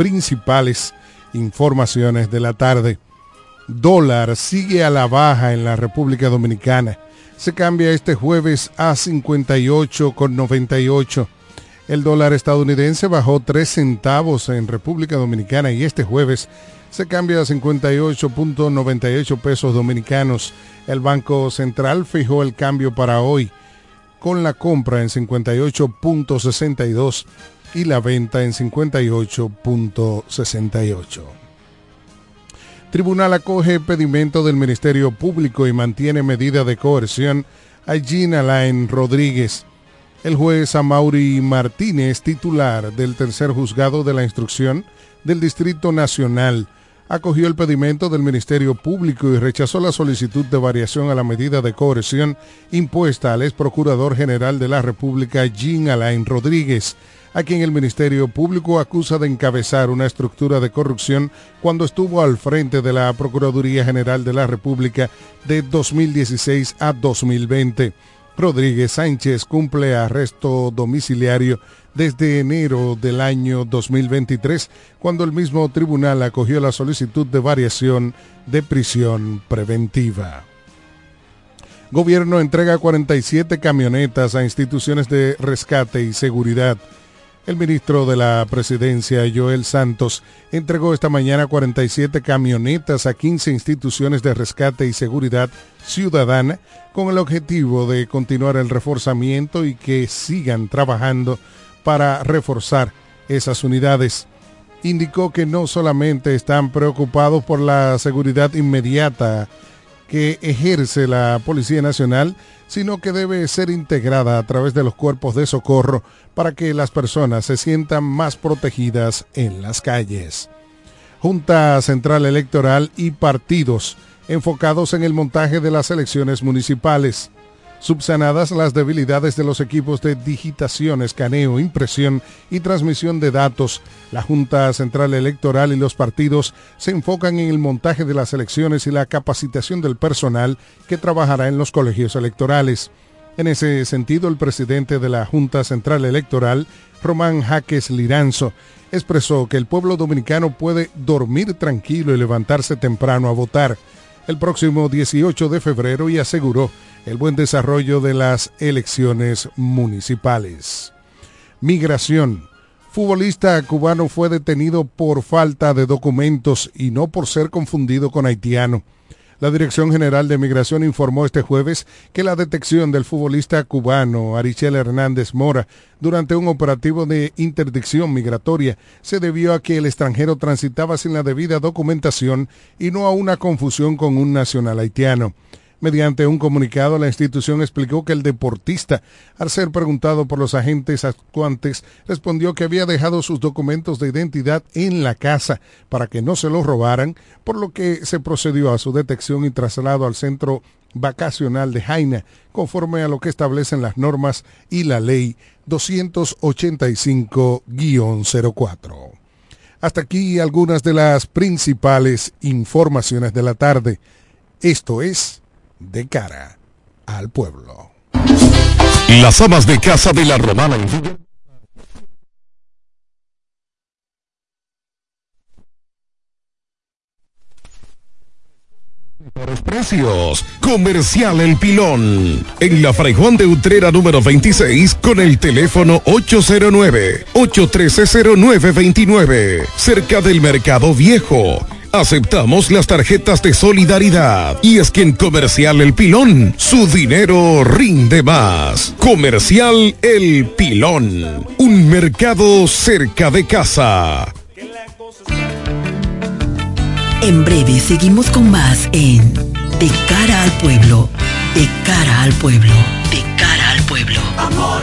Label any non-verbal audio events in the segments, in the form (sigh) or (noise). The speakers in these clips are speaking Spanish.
principales informaciones de la tarde. Dólar sigue a la baja en la República Dominicana. Se cambia este jueves a 58,98. El dólar estadounidense bajó 3 centavos en República Dominicana y este jueves se cambia a 58.98 pesos dominicanos. El Banco Central fijó el cambio para hoy con la compra en 58.62 y la venta en 58.68. Tribunal acoge pedimento del Ministerio Público y mantiene medida de coerción a Jean Alain Rodríguez. El juez Amaury Martínez, titular del tercer juzgado de la instrucción del Distrito Nacional, acogió el pedimento del Ministerio Público y rechazó la solicitud de variación a la medida de coerción impuesta al ex procurador general de la República, Jean Alain Rodríguez, a quien el Ministerio Público acusa de encabezar una estructura de corrupción cuando estuvo al frente de la Procuraduría General de la República de 2016 a 2020. Rodríguez Sánchez cumple arresto domiciliario desde enero del año 2023, cuando el mismo tribunal acogió la solicitud de variación de prisión preventiva. Gobierno entrega 47 camionetas a instituciones de rescate y seguridad. El ministro de la Presidencia, Joel Santos, entregó esta mañana 47 camionetas a 15 instituciones de rescate y seguridad ciudadana con el objetivo de continuar el reforzamiento y que sigan trabajando para reforzar esas unidades. Indicó que no solamente están preocupados por la seguridad inmediata que ejerce la Policía Nacional, sino que debe ser integrada a través de los cuerpos de socorro para que las personas se sientan más protegidas en las calles. Junta Central Electoral y partidos enfocados en el montaje de las elecciones municipales subsanadas las debilidades de los equipos de digitación, escaneo, impresión y transmisión de datos, la Junta Central Electoral y los partidos se enfocan en el montaje de las elecciones y la capacitación del personal que trabajará en los colegios electorales. En ese sentido, el presidente de la Junta Central Electoral, Román Jaques Liranzo, expresó que el pueblo dominicano puede dormir tranquilo y levantarse temprano a votar el próximo 18 de febrero y aseguró el buen desarrollo de las elecciones municipales. Migración. Futbolista cubano fue detenido por falta de documentos y no por ser confundido con haitiano. La Dirección General de Migración informó este jueves que la detección del futbolista cubano Arichel Hernández Mora durante un operativo de interdicción migratoria se debió a que el extranjero transitaba sin la debida documentación y no a una confusión con un nacional haitiano. Mediante un comunicado, la institución explicó que el deportista, al ser preguntado por los agentes actuantes, respondió que había dejado sus documentos de identidad en la casa para que no se los robaran, por lo que se procedió a su detección y traslado al centro vacacional de Jaina, conforme a lo que establecen las normas y la ley 285-04. Hasta aquí algunas de las principales informaciones de la tarde. Esto es de cara al pueblo. Las amas de casa de la romana Por precios. Comercial El Pilón. En la Fray de Utrera número 26 con el teléfono 809-813-0929. Cerca del Mercado Viejo Aceptamos las tarjetas de solidaridad. Y es que en Comercial El Pilón, su dinero rinde más. Comercial El Pilón, un mercado cerca de casa. En breve seguimos con más en De cara al pueblo, de cara al pueblo, de cara al pueblo. Amor,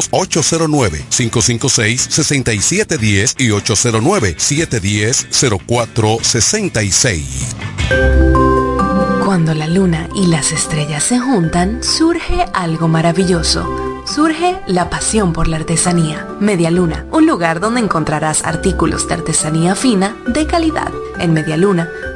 809-556-6710 y 809-710-0466. Cuando la luna y las estrellas se juntan, surge algo maravilloso. Surge la pasión por la artesanía. Media Luna, un lugar donde encontrarás artículos de artesanía fina de calidad. En Media Luna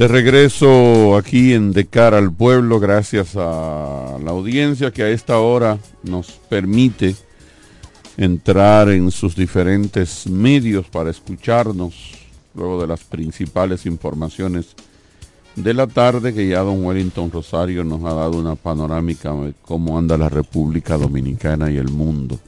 De regreso aquí en De cara al pueblo, gracias a la audiencia que a esta hora nos permite entrar en sus diferentes medios para escucharnos luego de las principales informaciones de la tarde que ya don Wellington Rosario nos ha dado una panorámica de cómo anda la República Dominicana y el mundo.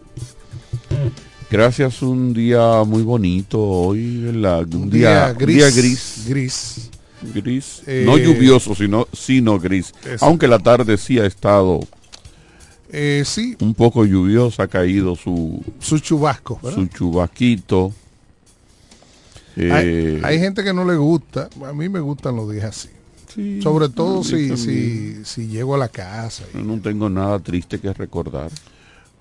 Gracias, un día muy bonito hoy, un, día, gris, día gris. Gris. Gris. Eh, no lluvioso, sino, sino gris. Eso. Aunque la tarde sí ha estado Eh, sí, un poco lluviosa, ha caído su, su chubasco. ¿verdad? su chubasquito. Eh, hay, hay gente que no le gusta. A mí me gustan los días así. sí, Sobre todo si, si, si llego a la casa. y- no tengo nada triste que recordar.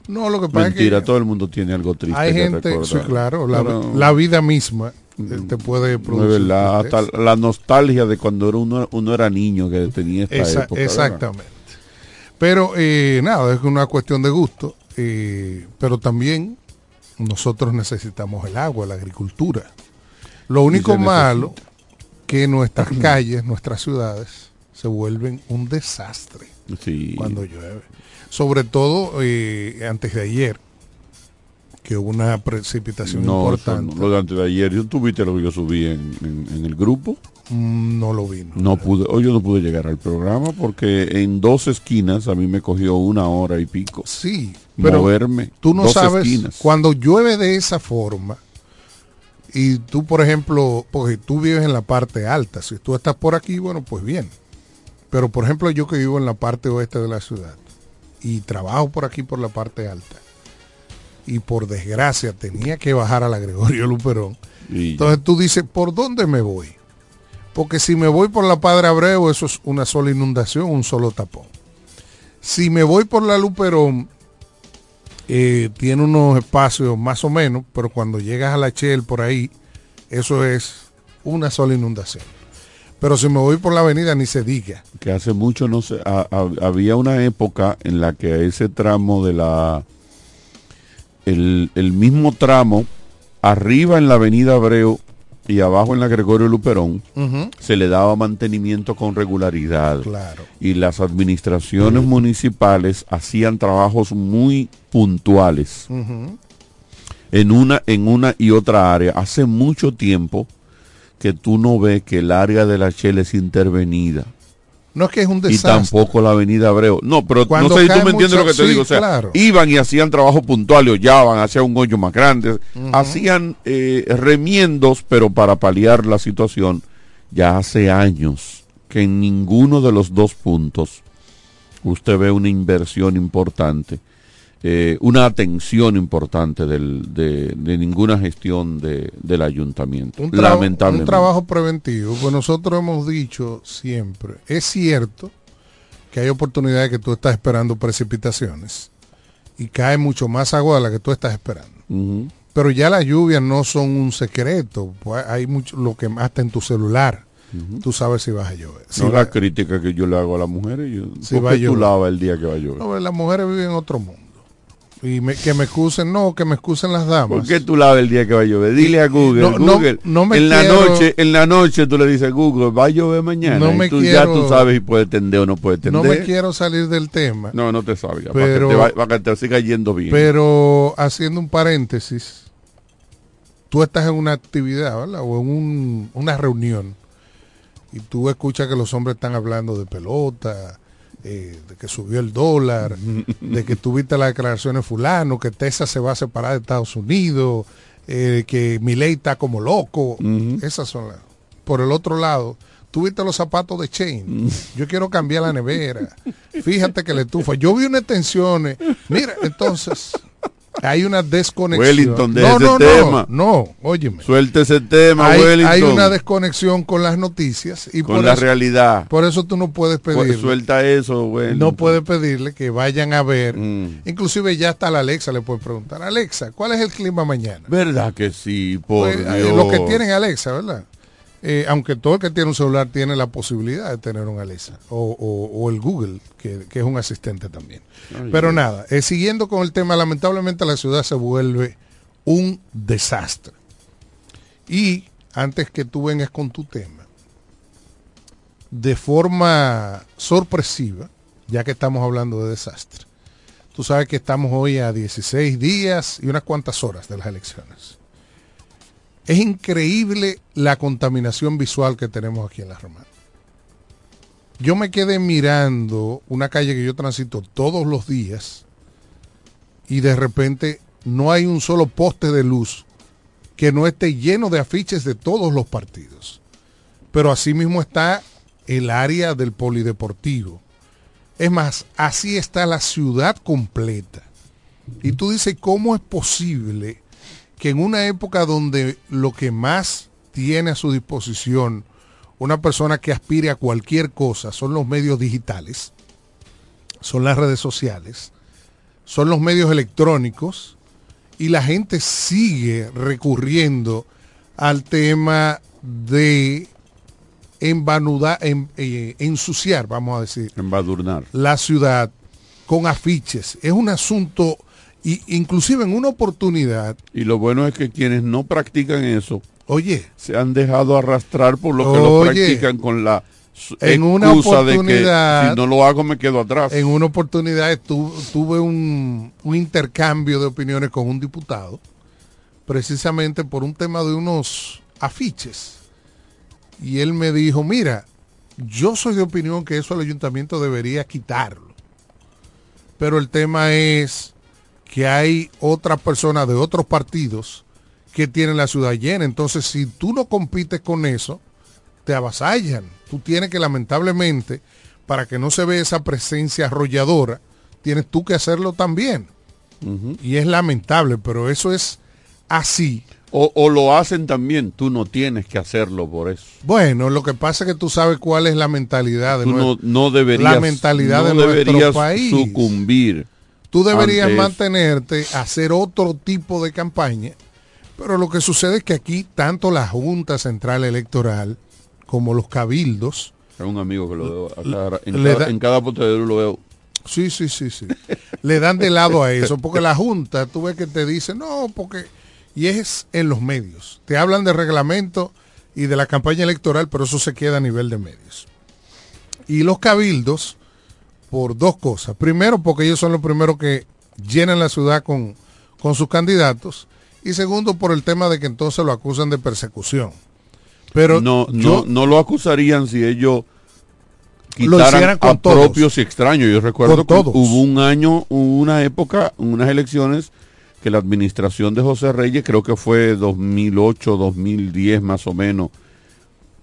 No, lo que pasa Mentira, es que todo el mundo tiene algo triste hay que gente, recordar. sí, claro, la, Pero, la vida misma te puede producir. hasta la nostalgia de cuando uno, uno era niño que tenía esta Esa- época. ¿verdad? exactamente. Pero eh, nada, es una cuestión de gusto. eh, pero también nosotros necesitamos el agua, la agricultura. Lo único malo que nuestras (clears throat) calles, nuestras ciudades se vuelven un desastre Sí. cuando llueve. Sobre todo eh, antes de ayer, que hubo una precipitación no, importante. no, lo de antes de ayer. ¿Yo tuviste lo que yo subí en, en- en el grupo? Mm, no lo vi. no. No pude, hoy yo no pude llegar al programa porque en dos esquinas a mí me cogió una hora y pico. Sí, pero moverme. tú no dos sabes esquinas. cuando llueve de esa forma y tú, por ejemplo, porque tú vives en la parte alta, si tú estás por aquí, bueno, pues bien. Pero, por ejemplo, yo que vivo en la parte oeste de la ciudad y trabajo por aquí por la parte alta, y por desgracia tenía que bajar a la Gregorio Luperón, entonces tú dices, ¿por dónde me voy? Porque si me voy por la Padre Abreu, eso es una sola inundación, un solo tapón. Si me voy por la Luperón, eh, tiene unos espacios más o menos, pero cuando llegas a la Chel por ahí, eso es una sola inundación. Pero si me voy por la avenida, ni se diga. Que hace mucho no sé, había una época en la que ese tramo de la, el, el mismo tramo, arriba en la avenida Abreu y abajo en la Gregorio Luperón se le daba mantenimiento con regularidad. Y las administraciones municipales hacían trabajos muy puntuales en, una, en una y otra área. Hace mucho tiempo que tú no ves que el área de la Chela es intervenida. No es que es un desastre. Y tampoco la avenida Abreu. No, pero no sé si tú me entiendes lo que te digo. O sea, iban y hacían trabajo puntual y hollaban, hacían un hoyo más grande. Hacían eh, remiendos, pero para paliar la situación, ya hace años que en ninguno de los dos puntos usted ve una inversión importante eh, una atención importante del, de, ninguna gestión del ayuntamiento. Un, lamentablemente. un trabajo preventivo, pues nosotros hemos dicho siempre, es cierto que hay oportunidades que tú estás esperando precipitaciones y cae mucho más agua de la que tú estás esperando. Pero ya las lluvias no son un secreto, pues hay mucho lo que hasta en tu celular. Tú sabes si vas a llover. no la crítica que yo le hago a las mujeres. Yo, si va a llover. el día que va a llover? No, las mujeres viven en otro mundo. Y que me excusen, no, que me excusen las damas. ¿Por qué tú lavas el día que va a llover? Dile a Google, Google, no, me en la noche, en la noche tú le dices a Google, va a llover mañana. No me tú, ya tú sabes si puede tender o no puede tender. No me quiero salir del tema. No, no te sabes, pero, para, que te, siga yendo bien. Pero haciendo un paréntesis, tú estás en una actividad, ¿verdad? O en una reunión y tú escuchas que los hombres están hablando de pelota, eh, de que subió el dólar, de que tuviste las declaraciones fulano, que Texas se va a separar de Estados Unidos, eh, que mi ley está como loco. Esas son las. Por el otro lado, tuviste los zapatos de Chain. Yo quiero cambiar la nevera. Fíjate que le estufa. Yo vi unas tensiones. Mira, entonces, hay una desconexión. Wellington, de no, ese no, tema. No, no, óyeme. Suelte ese tema, hay, Wellington. Hay una desconexión con las noticias y con la realidad. Por eso tú no puedes pues pedirle. suelta eso, Wellington. No puedes pedirle que vayan a ver. Mm. Inclusive ya hasta la Alexa le puede preguntar. Alexa, ¿cuál es el clima mañana? ¿Verdad que sí? Por pues, eh, Lo que tienen Alexa, ¿verdad? Eh, aunque todo el que tiene un celular tiene la posibilidad de tener un Alexa o, el Google, que, es un asistente también. Pero nada, eh, siguiendo con el tema, lamentablemente la ciudad se vuelve un desastre. Y antes que tú vengas con tu tema, de forma sorpresiva, ya que estamos hablando de desastre, tú sabes que estamos hoy a 16 días y unas cuantas horas de las elecciones. Es increíble la contaminación visual que tenemos aquí en La Romana. Yo me quedé mirando una calle que yo transito todos los días y de repente no hay un solo poste de luz que no esté lleno de afiches de todos los partidos. Pero asimismo está el área del polideportivo. Es más, así está la ciudad completa. Y tú dices, ¿cómo es posible que en una época donde lo que más tiene a su disposición una persona que aspire a cualquier cosa son los medios digitales, son las redes sociales, son los medios electrónicos y la gente sigue recurriendo al tema de envanudar, eh, ensuciar, vamos a decir, embadurnar la ciudad con afiches. Es un asunto y inclusive en una oportunidad. Y lo bueno es que quienes no practican eso, oye, se han dejado arrastrar por lo que lo practican con la en una oportunidad, de que si no lo hago me quedo atrás. En una oportunidad tuve un, un intercambio de opiniones con un diputado, precisamente por un tema de unos afiches. Y él me dijo, mira, yo soy de opinión que eso el ayuntamiento debería quitarlo. Pero el tema es que hay otras personas de otros partidos que tiene la ciudad llena. Entonces, si tú no compites con eso, te avasallan. Tú tienes que, lamentablemente, para que no se vea esa presencia arrolladora, tienes tú que hacerlo también. Y es lamentable, pero eso es así. O, lo hacen también, tú no tienes que hacerlo por eso. Bueno, lo que pasa es que tú sabes cuál es la mentalidad de no, no, deberías, la mentalidad de nuestro país. sucumbir. Tú deberías mantenerte, hacer otro tipo de campaña, pero lo que sucede es que aquí tanto la Junta Central Electoral como los cabildos. Es un amigo que lo veo en, cada, en cada lo veo. Sí, sí, sí, sí. le dan de lado a eso, porque la Junta, tú ves que te dice, no, porque y es en los medios. Te hablan de reglamento y de la campaña electoral, pero eso se queda a nivel de medios. Y los cabildos, por dos cosas. Primero, porque ellos son los primeros que llenan la ciudad con, con sus candidatos. Y segundo, por el tema de que entonces lo acusan de persecución. Pero no, no, no lo acusarían si ellos quitaran con a propios y extraños. Yo recuerdo que hubo un año, una época, unas elecciones que la administración de José Reyes, creo que fue 2008, 2010 más o menos,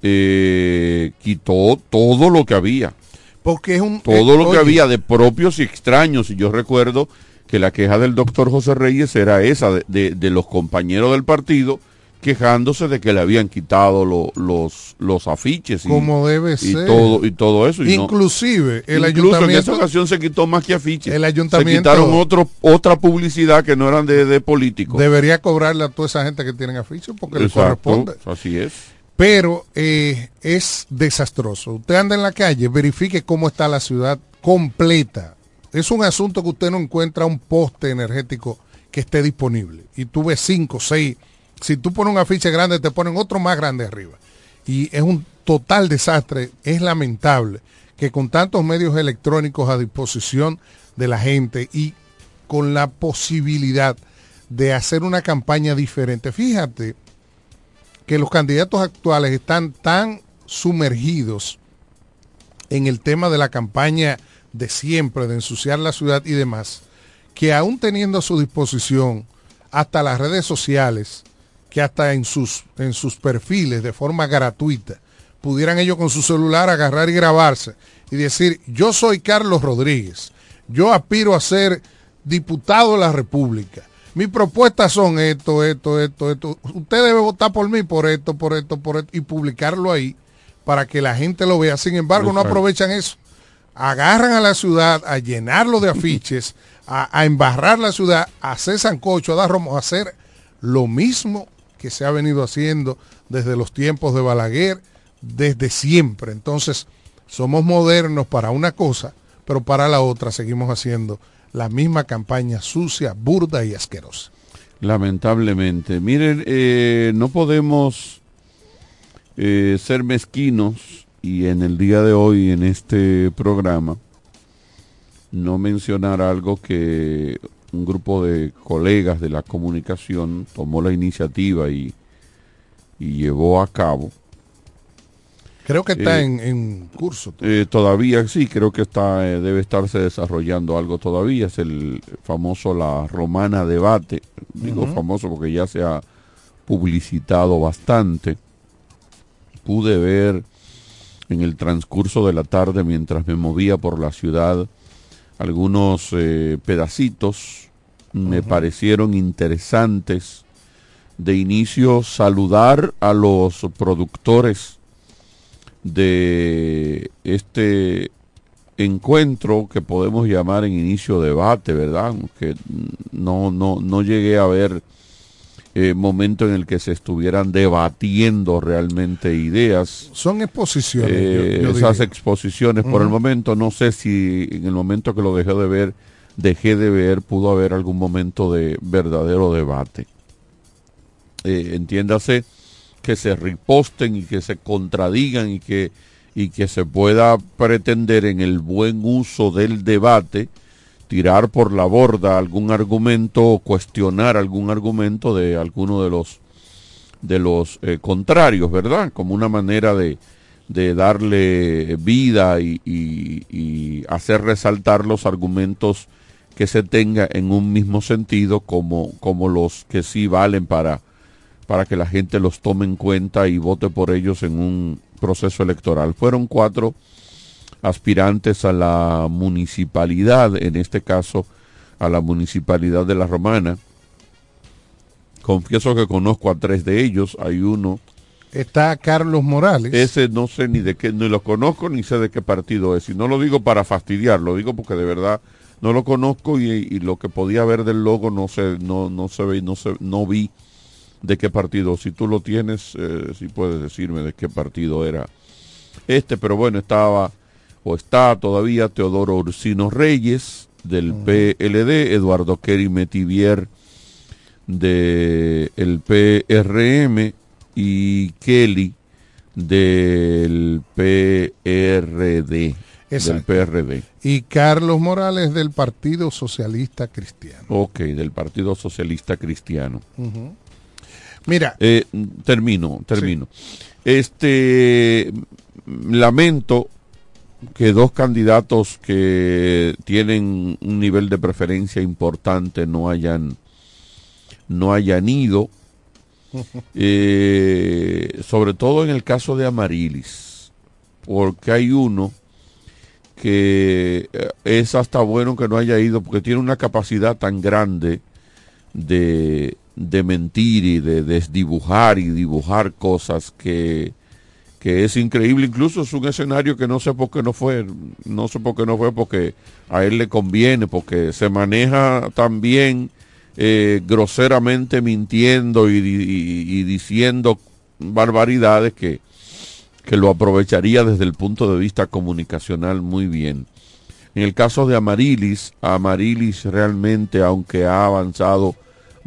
eh, quitó todo lo que había. Porque es un... Todo lo que había de propios y extraños. Y yo recuerdo que la queja del doctor José Reyes era esa, de, de los compañeros del partido, quejándose de que le habían quitado los, los afiches y, como debe y todo y todo eso inclusive el ayuntamiento en esa ocasión se quitó más que afiches. El ayuntamiento se quitaron otro, otra publicidad que no eran de, políticos debería cobrarle a toda esa gente que tienen afiches porque le corresponde. así es pero eh, es desastroso usted anda en la calle verifique cómo está la ciudad completa es un asunto que usted no encuentra un poste energético que esté disponible y tú ves cinco seis si tú pones un afiche grande, te ponen otro más grande arriba. Y es un total desastre. Es lamentable que con tantos medios electrónicos a disposición de la gente y con la posibilidad de hacer una campaña diferente. Fíjate que los candidatos actuales están tan sumergidos en el tema de la campaña de siempre, de ensuciar la ciudad y demás, que aún teniendo a su disposición hasta las redes sociales, que hasta en sus, en sus perfiles de forma gratuita pudieran ellos con su celular agarrar y grabarse y decir, yo soy Carlos Rodríguez, yo aspiro a ser diputado de la República. Mis propuestas son esto, esto, esto, esto. Usted debe votar por mí por esto, por esto, por esto, y publicarlo ahí para que la gente lo vea. Sin embargo, no aprovechan eso. Agarran a la ciudad a llenarlo de (laughs) afiches, a, embarrar la ciudad, a hacer sancocho, a dar romo, a hacer lo mismo que se ha venido haciendo desde los tiempos de Balaguer, desde siempre. Entonces, somos modernos para una cosa, pero para la otra seguimos haciendo la misma campaña sucia, burda y asquerosa. Lamentablemente. Miren, eh, no podemos eh, ser mezquinos y en el día de hoy, en este programa, no mencionar algo que un grupo de colegas de la comunicación tomó la iniciativa y, llevó a cabo. Creo que está eh, en, curso. Eh, todavía sí, creo que está eh, debe estarse desarrollando algo todavía. Es el famoso La Romana Debate. Digo famoso porque ya se ha publicitado bastante. Pude ver en el transcurso de la tarde mientras me movía por la ciudad algunos eh, pedacitos me parecieron interesantes. De inicio, saludar a los productores de este encuentro que podemos llamar en inicio debate, ¿verdad? Que no, no, no llegué a ver eh, momento en el que se estuvieran debatiendo realmente ideas. Son exposiciones. Eh, esas exposiciones, por el momento, no sé si en el momento que lo dejé de ver, dejé de ver, pudo haber algún momento de verdadero debate. Eh, entiéndase que se riposten y que se contradigan y que, y que se pueda pretender en el buen uso del debate tirar por la borda algún argumento o cuestionar algún argumento de alguno de los de los eh, contrarios, ¿verdad? Como una manera de, de darle vida y, hacer resaltar los argumentos que se tenga en un mismo sentido como, como los que sí valen para, para que la gente los tome en cuenta y vote por ellos en un proceso electoral. Fueron cuatro aspirantes a la municipalidad, en este caso a la municipalidad de La Romana. Confieso que conozco a tres de ellos, hay uno. Está Carlos Morales. Ese no sé ni de qué, ni lo conozco ni sé de qué partido es. Y no lo digo para fastidiar, lo digo porque de verdad no lo conozco y, lo que podía ver del logo no sé, no, no se ve, no se, no vi de qué partido. Si tú lo tienes, eh, si puedes decirme de qué partido era este, pero bueno, estaba o está todavía Teodoro Ursino Reyes del PLD, Eduardo Kerry Metivier del PRM y Kelly del PRD. Del PRD. Y Carlos Morales del Partido Socialista Cristiano. Ok, del Partido Socialista Cristiano. Mira. Eh, termino, termino. Este, lamento que dos candidatos que tienen un nivel de preferencia importante no hayan, no hayan ido. (laughs) Eh, sobre todo en el caso de Amarilis, porque hay uno que eh, es hasta bueno que no haya ido porque tiene una capacidad tan grande de, de mentir y de desdibujar y dibujar cosas que, que es increíble, incluso es un escenario que no sé por qué no fue, no sé por qué no fue porque a él le conviene, porque se maneja también eh, groseramente mintiendo y, diciendo barbaridades que, que lo aprovecharía desde el punto de vista comunicacional muy bien. En el caso de Amarilis, Amarilis realmente, aunque ha avanzado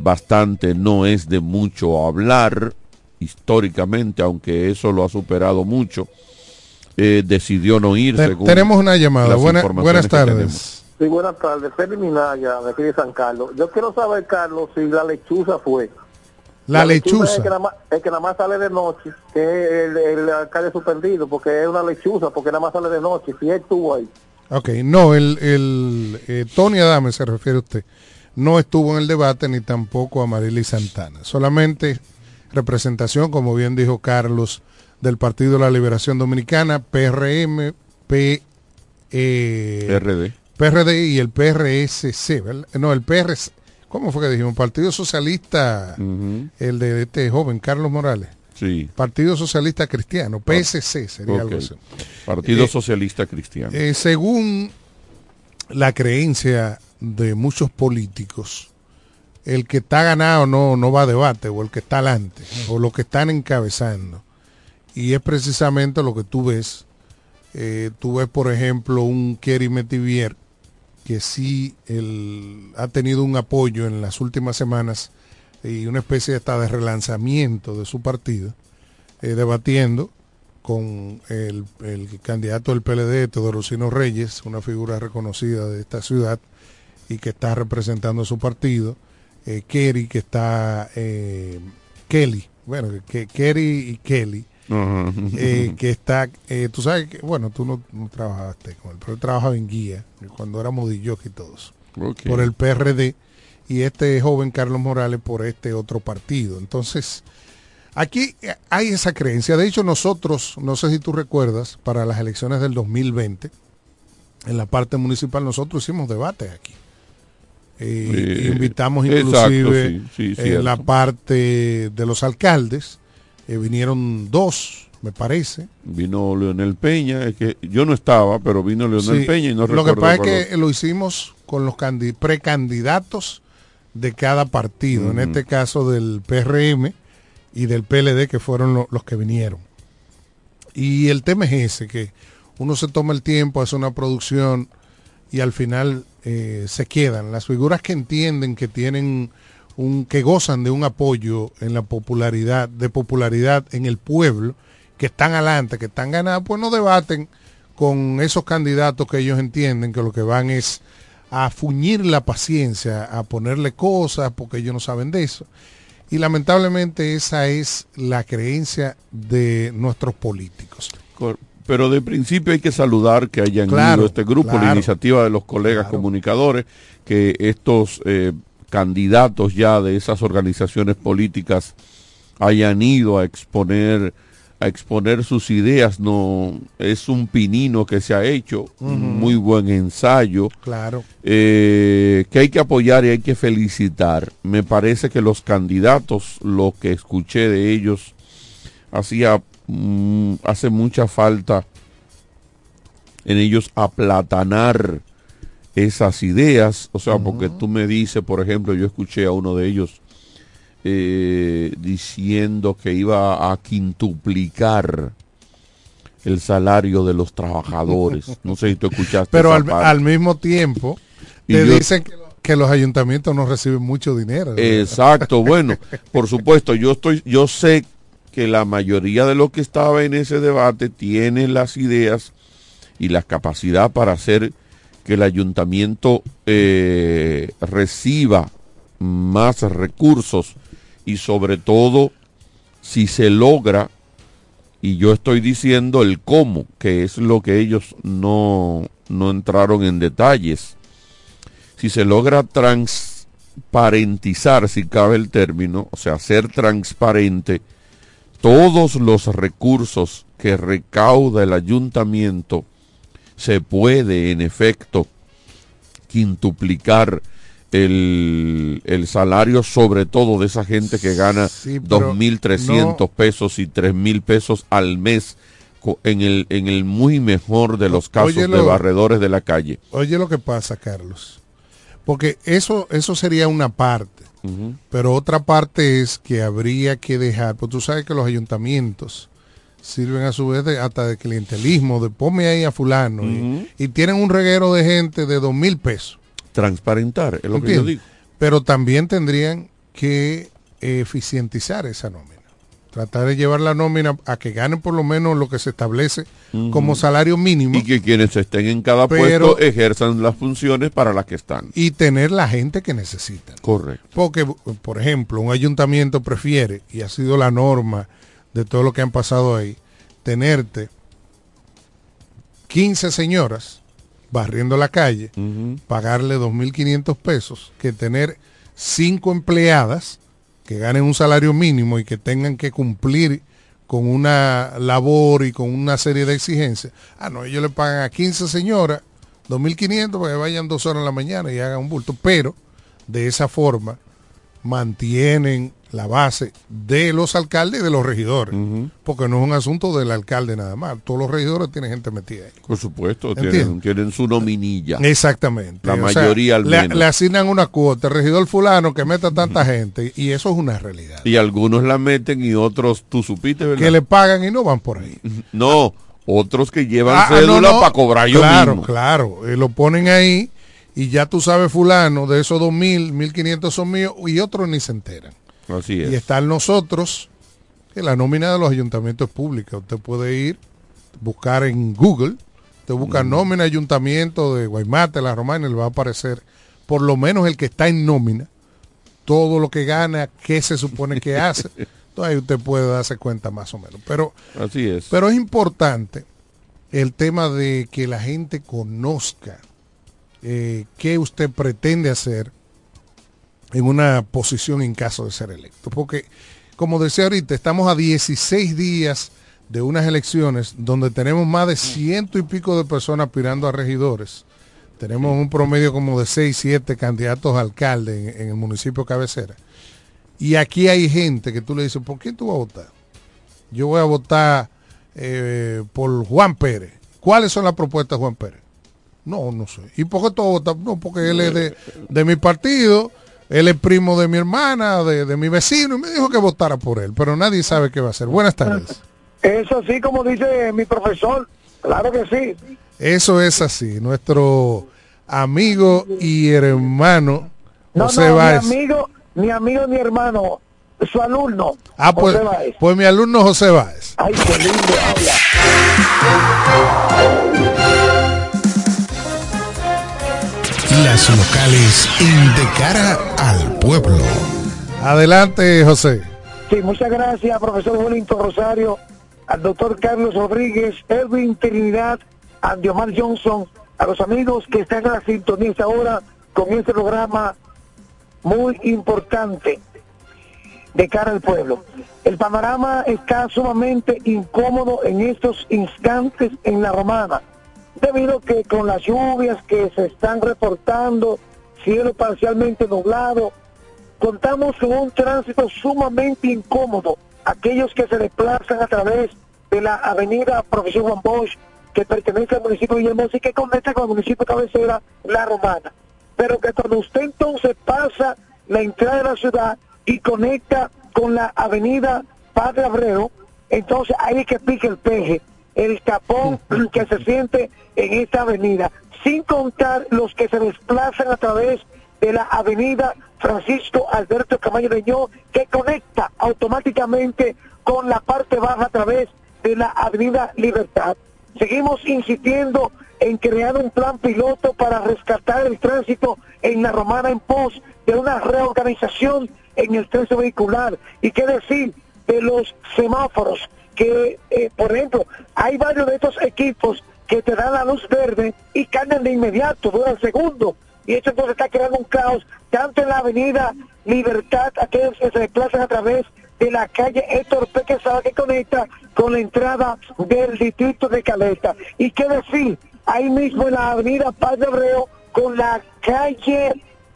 bastante, no es de mucho hablar históricamente, aunque eso lo ha superado mucho. Eh, decidió no ir. tenemos una llamada. buenas tardes. Sí, buenas tardes. Feliz Minaya, de aquí de San Carlos. Yo quiero saber, Carlos, si la lechuza fue. La, lechuza. es, que nada más, sale de noche, que es el, alcalde suspendido, porque es una lechuza, porque nada más sale de noche. Si él estuvo ahí. Ok, no, el, el eh, Tony Adame se refiere a usted no estuvo en el debate ni tampoco a Marily Santana. Solamente representación, como bien dijo Carlos, del Partido de la Liberación Dominicana, PRM, P, eh, PRD. PRD y el PRSC, No, el PRS, ¿cómo fue que dijimos? Partido Socialista, el de este joven, Carlos Morales. Sí. Partido Socialista Cristiano, PSC sería algo así. Partido eh, Socialista Cristiano. Eh, según la creencia de muchos políticos, el que está ganado no, no va a debate, o el que está adelante, o lo que están encabezando. Y es precisamente lo que tú ves. Eh, tú ves, por ejemplo, un Kerry Metivier, que sí ha tenido un apoyo en las últimas semanas y una especie hasta de relanzamiento de su partido, eh, debatiendo con el, el, candidato del PLD, Teodoro Reyes, una figura reconocida de esta ciudad, y que está representando su partido, eh, Kerry que está, eh, Kelly, bueno, que, Kerry y Kelly, eh, que está, tú sabes que, bueno, tú no, trabajaste con él, pero él trabajaba en guía, cuando éramos DJ y todos, por el PRD, y este joven Carlos Morales por este otro partido. Entonces, aquí hay esa creencia. De hecho, nosotros, no sé si tú recuerdas, para las elecciones del 2020, en la parte municipal, nosotros hicimos debate aquí. Eh, invitamos inclusive en la parte de los alcaldes. Eh, vinieron dos, me parece. Vino Leonel Peña, es que yo no estaba, pero vino Leonel Peña y no Lo que pasa es que lo hicimos con los precandidatos de cada partido, en este caso del PRM y del PLD, que fueron los que vinieron. Y el tema es ese, que uno se toma el tiempo, hace una producción y al final eh, se quedan. Las figuras que entienden que tienen un, que gozan de un apoyo en la popularidad, de popularidad en el pueblo, que están adelante, que están ganados, pues no debaten con esos candidatos que ellos entienden que lo que van es a fuñir la paciencia, a ponerle cosas, porque ellos no saben de eso. Y lamentablemente esa es la creencia de nuestros políticos. Pero de principio hay que saludar que hayan ido este grupo, la iniciativa de los colegas comunicadores, que estos eh, candidatos ya de esas organizaciones políticas hayan ido a exponer a exponer sus ideas, no es un pinino que se ha hecho, un muy buen ensayo, Claro. eh, que hay que apoyar y hay que felicitar. Me parece que los candidatos, lo que escuché de ellos, hacía mm, hace mucha falta en ellos aplatanar esas ideas, o sea, porque tú me dices, por ejemplo, yo escuché a uno de ellos eh, diciendo que iba a quintuplicar el salario de los trabajadores. (laughs) No sé si tú escuchaste. Pero al, al mismo tiempo, Y te yo- dicen que, que los ayuntamientos no reciben mucho dinero. Exacto, bueno, por supuesto, yo estoy, yo sé que la mayoría de los que estaba en ese debate tiene las ideas y la capacidad para hacer que el ayuntamiento eh, reciba más recursos y sobre todo si se logra y yo estoy diciendo el cómo, que es lo que ellos no, no entraron en detalles. Si se logra transparentizar, si cabe el término, o sea, ser transparente, todos los recursos que recauda el ayuntamiento, se puede en efecto quintuplicar el, el salario, sobre todo de esa gente que gana Sí, pero 2.300 no- pesos y 3.000 pesos al mes en el, en el muy mejor de los casos de barredores de la calle. Oye lo que pasa, Carlos. Porque eso, eso sería una parte. Pero otra parte es que habría que dejar, pues tú sabes que los ayuntamientos sirven a su vez de, hasta de clientelismo, de ponme ahí a fulano, y- y, tienen un reguero de gente de dos mil pesos. Transparentar, es lo que yo ¿entiendes? digo. Pero también tendrían que eficientizar esa nómina. Tratar de llevar la nómina a que ganen por lo menos lo que se establece como salario mínimo Y que quienes estén en cada Pero- puesto ejerzan las funciones para las que están. y tener la gente que necesitan. Correcto. Porque, por ejemplo, un ayuntamiento prefiere, y ha sido la norma de todo lo que han pasado ahí, tenerte 15 señoras barriendo la calle, Ujú. pagarle 2.500 pesos, que tener 5 empleadas que ganen un salario mínimo y que tengan que cumplir con una labor y con una serie de exigencias. Ah, no, ellos le pagan a 15 señoras 2.500 para que vayan dos horas en la mañana y hagan un bulto, pero de esa forma mantienen la base de los alcaldes y de los regidores, porque no es un asunto del alcalde nada más, todos los regidores tienen gente metida ahí. Por supuesto, tienen, tienen su nominilla. Exactamente. La O sea, mayoría al menos. le asignan una cuota, el regidor fulano que meta tanta gente, y eso es una realidad. Y algunos la meten y otros, tú supiste, ¿verdad? Que le pagan y no van por ahí. No, otros que llevan Ah, ah, cédula no, no. para cobrar yo Claro, mismo. claro. eh, lo ponen ahí y ya tú sabes fulano, de esos 2.000, 1.500 son míos y otros ni se enteran. Así Y es. están nosotros, que la nómina de los ayuntamientos es pública. Usted puede ir, buscar en Google, usted busca nómina ayuntamiento de Guaymate, La Romana, y le va a aparecer por lo menos el que está en nómina, todo lo que gana, qué se supone que hace. (laughs) Entonces ahí usted puede darse cuenta más o menos. Pero, Así es. pero es importante el tema de que la gente conozca eh, qué usted pretende hacer en una posición en caso de ser electo. Porque, como decía ahorita, estamos a 16 días de unas elecciones donde tenemos más de ciento y pico de personas aspirando a regidores. Tenemos un promedio como de 6, 7 candidatos a alcalde en, el municipio cabecera. Y aquí hay gente que tú le dices, ¿por quién tú vas a votar? Yo voy a votar eh, por Juan Pérez. ¿Cuáles son las propuestas de Juan Pérez? No, no sé. ¿Y por qué tú votas? No, porque él es de, de mi partido, él es primo de mi hermana, de, de mi vecino, y me dijo que votara por él, pero nadie sabe qué va a hacer. Buenas tardes. Eso así como dice mi profesor, claro que sí. Eso es así. Nuestro amigo y hermano No, José no, Báez. mi amigo, mi amigo, mi hermano, su alumno. Ah, pues, José Báez. pues mi alumno José Báez. Ay, qué lindo habla. Las locales en De Cara al Pueblo. Adelante, José. Sí, muchas gracias, profesor Wellington Rosario, al doctor Carlos Rodríguez, Edwin Trinidad, a Diomar Johnson, a los amigos que están en la sintonía ahora con este programa muy importante. de cara al pueblo. El panorama está sumamente incómodo en estos instantes en la romana, debido a que con las lluvias que se están reportando, cielo parcialmente nublado, contamos con un tránsito sumamente incómodo. Aquellos que se desplazan a través de la avenida Profesor Juan Bosch, que pertenece al municipio de Villahermosa y que conecta con el municipio cabecera, La Romana. Pero que cuando usted entonces pasa la entrada de la ciudad y conecta con la avenida Padre Abreu, entonces ahí que pique el peje, el tapón (laughs) que se siente en esta avenida, sin contar los que se desplazan a través de la avenida Francisco Alberto Camayo Leñó, que conecta automáticamente con la parte baja a través de la avenida Libertad. Seguimos insistiendo en crear un plan piloto para rescatar el tránsito en la Romana en pos de una reorganización en el tránsito vehicular. Y qué decir de los semáforos, que eh, por ejemplo hay varios de estos equipos que te dan la luz verde y cambian de inmediato, el segundo. Y esto entonces está creando un caos, tanto en la avenida Libertad, aquellos que se desplazan a través de la calle Héctor P. que conecta con la entrada del distrito de Caleta. Y qué decir, ahí mismo en la avenida Paz de Abreu con la calle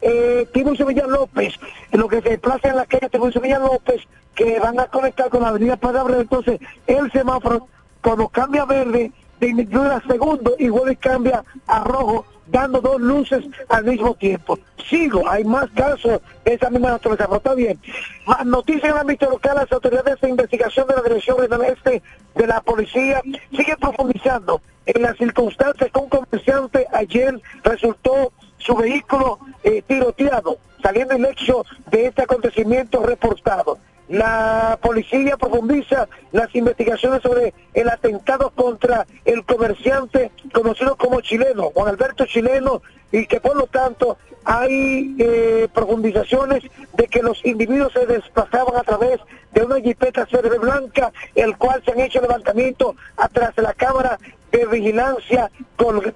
eh, Tiburcio Villa López, en lo que se desplaza en la calle Tiburcio Villa López, que van a conectar con la avenida Abreu. Entonces, el semáforo, cuando cambia verde, de inmediato segundo y vuelve y cambia a rojo dando dos luces al mismo tiempo. Sigo, hay más casos de esa misma naturaleza, pero está bien. Más noticias en el ámbito local, las autoridades de investigación de la Dirección Regional Este de la Policía siguen profundizando en las circunstancias que un comerciante ayer resultó su vehículo eh, tiroteado, saliendo el hecho de este acontecimiento reportado. La policía profundiza las investigaciones sobre el atentado contra el comerciante conocido como chileno, Juan Alberto Chileno, y que por lo tanto hay eh, profundizaciones de que los individuos se desplazaban a través de una jipeta verde blanca, el cual se han hecho levantamiento atrás de la cámara de vigilancia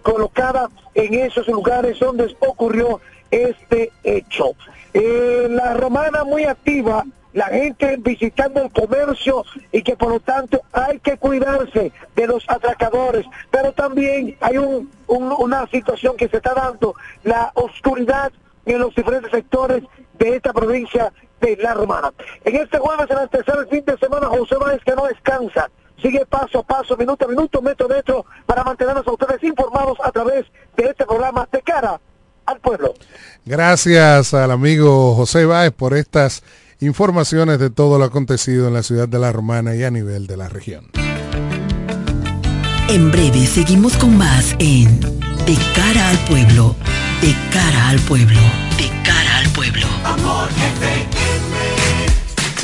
colocada en esos lugares donde ocurrió este hecho. Eh, la romana muy activa la gente visitando el comercio y que por lo tanto hay que cuidarse de los atracadores. Pero también hay un, una situación que se está dando, la oscuridad en los diferentes sectores de esta provincia de La Romana. En este jueves, en el tercer fin de semana, José Báez que no descansa. Sigue paso a paso, minuto a minuto, metro a metro, para mantenernos a ustedes informados a través de este programa de cara al pueblo. Gracias al amigo José Báez por estas informaciones de todo lo acontecido en la ciudad de La Romana y a nivel de la región. En breve seguimos con más en De cara al pueblo, de cara al pueblo,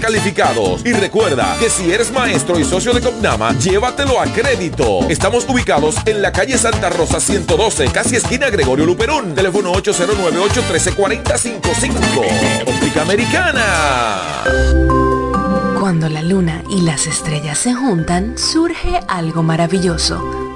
calificados. Y recuerda que si eres maestro y socio de Copnama, llévatelo a crédito. Estamos ubicados en la calle Santa Rosa 112, casi esquina Gregorio Luperón. Teléfono 809-813-4055. Óptica Americana. Cuando la luna y las estrellas se juntan, surge algo maravilloso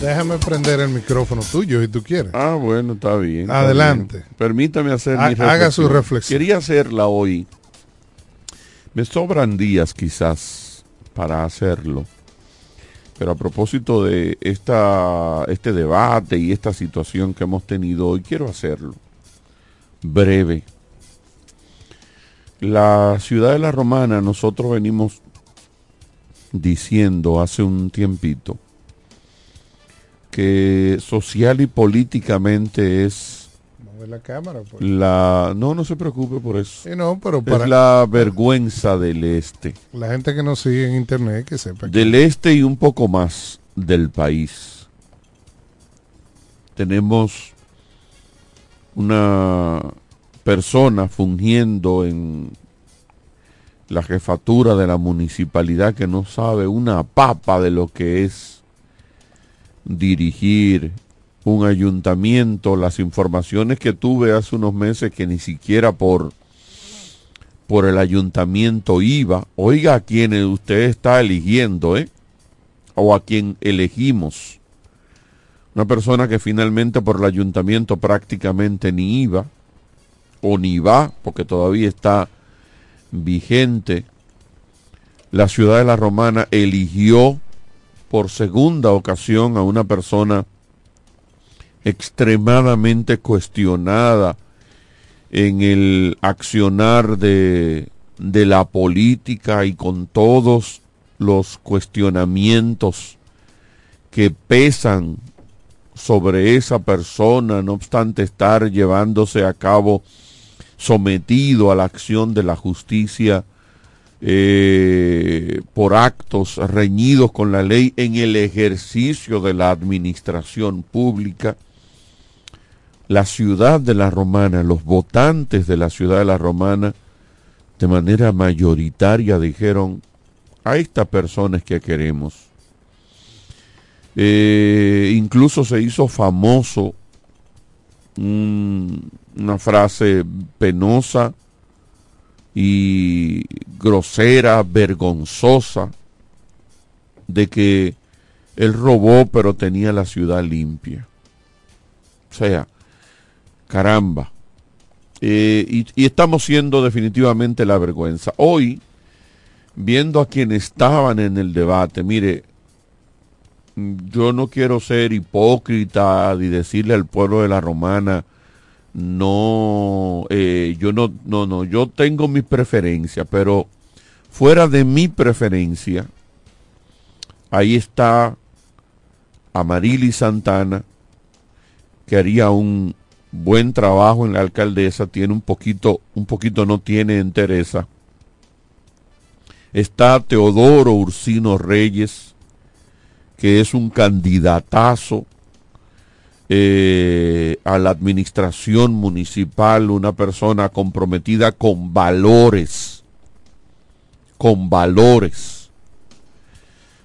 Déjame prender el micrófono tuyo si tú quieres. Ah, bueno, está bien. Adelante. Permítame hacer mi reflexión. Haga su reflexión. Quería hacerla hoy. Me sobran días quizás para hacerlo. Pero a propósito de esta, este debate y esta situación que hemos tenido hoy, quiero hacerlo. Breve. La ciudad de la Romana, nosotros venimos diciendo hace un tiempito que social y políticamente es la cámara pues. la no no se preocupe por eso. No, pero para, es la vergüenza del este. La gente que nos sigue en internet que sepa del este y un poco más del país. Tenemos una persona fungiendo en la jefatura de la municipalidad que no sabe una papa de lo que es dirigir un ayuntamiento, las informaciones que tuve hace unos meses que ni siquiera por, por el ayuntamiento iba, oiga a quien usted está eligiendo, ¿eh? O a quien elegimos. Una persona que finalmente por el ayuntamiento prácticamente ni iba, o ni va, porque todavía está vigente. La ciudad de la Romana eligió por segunda ocasión a una persona extremadamente cuestionada en el accionar de, de la política y con todos los cuestionamientos que pesan sobre esa persona, no obstante estar llevándose a cabo sometido a la acción de la justicia eh, por actos reñidos con la ley en el ejercicio de la administración pública, la ciudad de la Romana, los votantes de la ciudad de la Romana, de manera mayoritaria dijeron, a estas personas que queremos. Eh, incluso se hizo famoso una frase penosa y grosera, vergonzosa, de que él robó pero tenía la ciudad limpia. O sea, caramba. Eh, y, y, estamos siendo definitivamente la vergüenza. Hoy, viendo a quienes estaban en el debate, mire, yo no quiero ser hipócrita y decirle al pueblo de la romana, no, eh, yo no, no, no, yo tengo mi preferencia, pero fuera de mi preferencia, ahí está Amarili Santana, que haría un buen trabajo en la alcaldesa, tiene un poquito, un poquito no tiene entereza. Está Teodoro Ursino Reyes, que es un candidatazo eh, a la administración municipal, una persona comprometida con valores, con valores.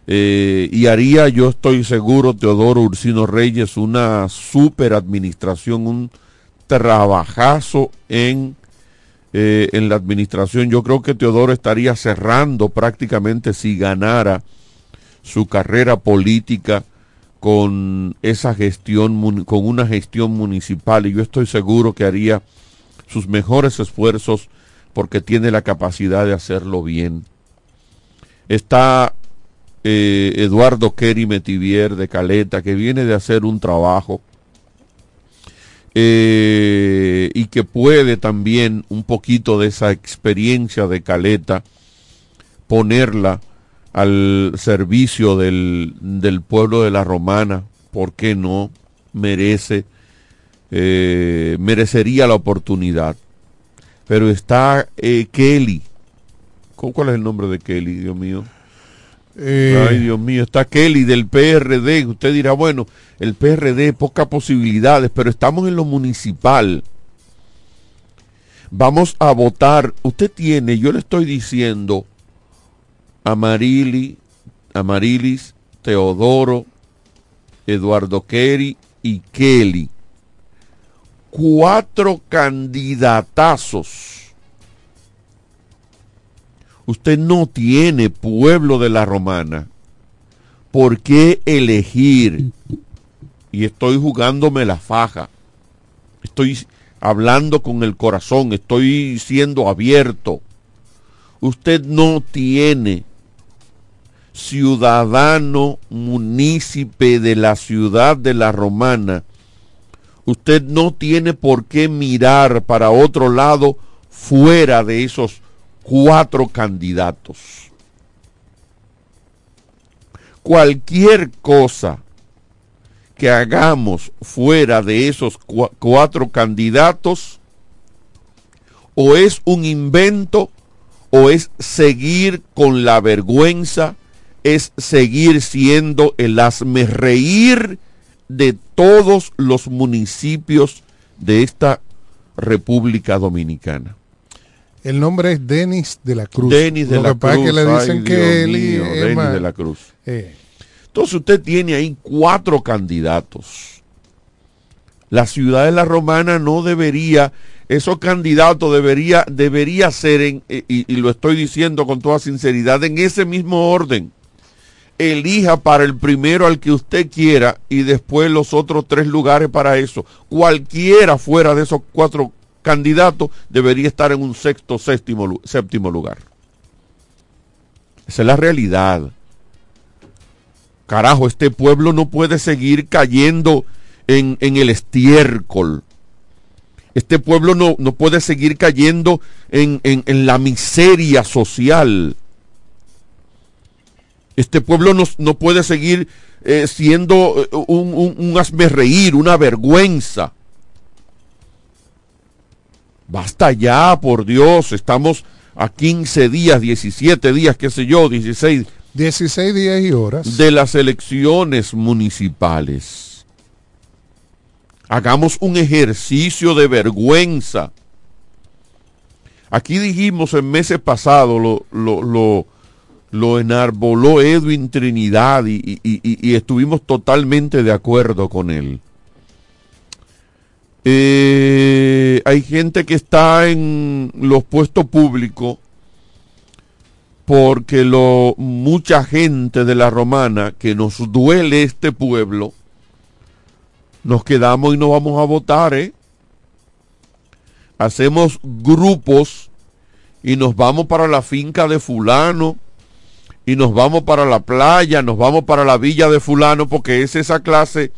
Eh, y haría, yo estoy seguro, Teodoro Ursino Reyes, una super administración, un trabajazo en, eh, en la administración. Yo creo que Teodoro estaría cerrando prácticamente si ganara su carrera política con esa gestión, con una gestión municipal y yo estoy seguro que haría sus mejores esfuerzos porque tiene la capacidad de hacerlo bien. Está eh, Eduardo Kerry Metivier de Caleta que viene de hacer un trabajo eh, y que puede también un poquito de esa experiencia de Caleta ponerla al servicio del, del pueblo de la Romana, ¿por qué no? Merece, eh, merecería la oportunidad. Pero está eh, Kelly. ¿Cuál es el nombre de Kelly, Dios mío? Eh, Ay, Dios mío, está Kelly del PRD. Usted dirá, bueno, el PRD, pocas posibilidades, pero estamos en lo municipal. Vamos a votar. Usted tiene, yo le estoy diciendo, Amarili, Amarilis, Teodoro, Eduardo Kerry y Kelly. Cuatro candidatazos. Usted no tiene pueblo de la romana. ¿Por qué elegir? Y estoy jugándome la faja. Estoy hablando con el corazón. Estoy siendo abierto. Usted no tiene ciudadano munícipe de la ciudad de la Romana, usted no tiene por qué mirar para otro lado fuera de esos cuatro candidatos. Cualquier cosa que hagamos fuera de esos cuatro candidatos o es un invento o es seguir con la vergüenza es seguir siendo el asme reír de todos los municipios de esta República Dominicana. El nombre es Denis de la Cruz. Denis de Lo la que Cruz. que le dicen ay, que Dios él mío, es Denis más- de la Cruz. eh, Entonces usted tiene ahí cuatro candidatos. La ciudad de la Romana no debería, esos candidatos debería, debería ser, en, y, y lo estoy diciendo con toda sinceridad, en ese mismo orden. Elija para el primero al que usted quiera y después los otros tres lugares para eso. Cualquiera fuera de esos cuatro candidatos debería estar en un sexto, séptimo, séptimo lugar. Esa es la realidad. Carajo, este pueblo no puede seguir cayendo en, en el estiércol. Este pueblo no, no puede seguir cayendo en, en- en la miseria social. Este pueblo no, no puede seguir eh, siendo eh, un, un, un hazmerreír, una vergüenza. Basta ya, por Dios, estamos a 15 días, 17 días, qué sé yo, 16 16 días y horas. de las elecciones municipales. Hagamos un ejercicio de vergüenza. Aquí dijimos en meses pasados, lo, lo, lo, lo enarboló Edwin Trinidad y, y- y- estuvimos totalmente de acuerdo con él. Eh, hay gente que está en los puestos públicos porque lo, mucha gente de la romana que nos duele este pueblo, nos quedamos y no vamos a votar, ¿eh? Hacemos grupos y nos vamos para la finca de fulano y nos vamos para la playa, nos vamos para la villa de fulano porque es esa clase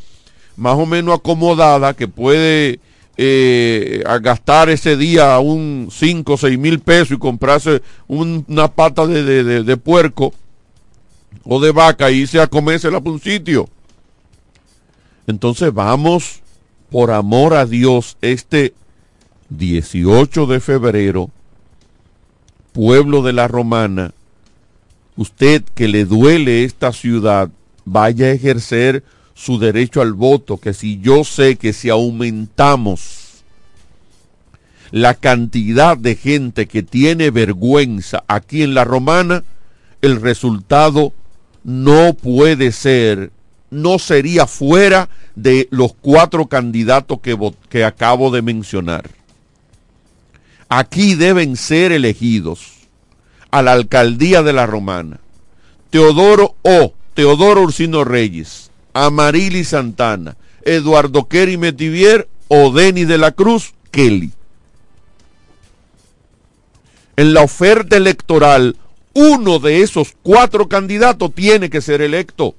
más o menos acomodada que puede eh, gastar ese día un 5 o 6 mil pesos y comprarse un- una pata de, de- de- puerco o de vaca y irse a comérsela por un sitio. Entonces vamos, por amor a Dios, este 18 de febrero, pueblo de la Romana, usted que le duele esta ciudad, vaya a ejercer su derecho al voto, que si yo sé que si aumentamos la cantidad de gente que tiene vergüenza aquí en la romana, el resultado no puede ser, no sería fuera de los cuatro candidatos que, que acabo de mencionar. Aquí deben ser elegidos a la alcaldía de la Romana Teodoro O, Teodoro Ursino Reyes, Amarili Santana, Eduardo Kerry Metivier o Denny de la Cruz Kelly. En la oferta electoral, uno de esos cuatro candidatos tiene que ser electo.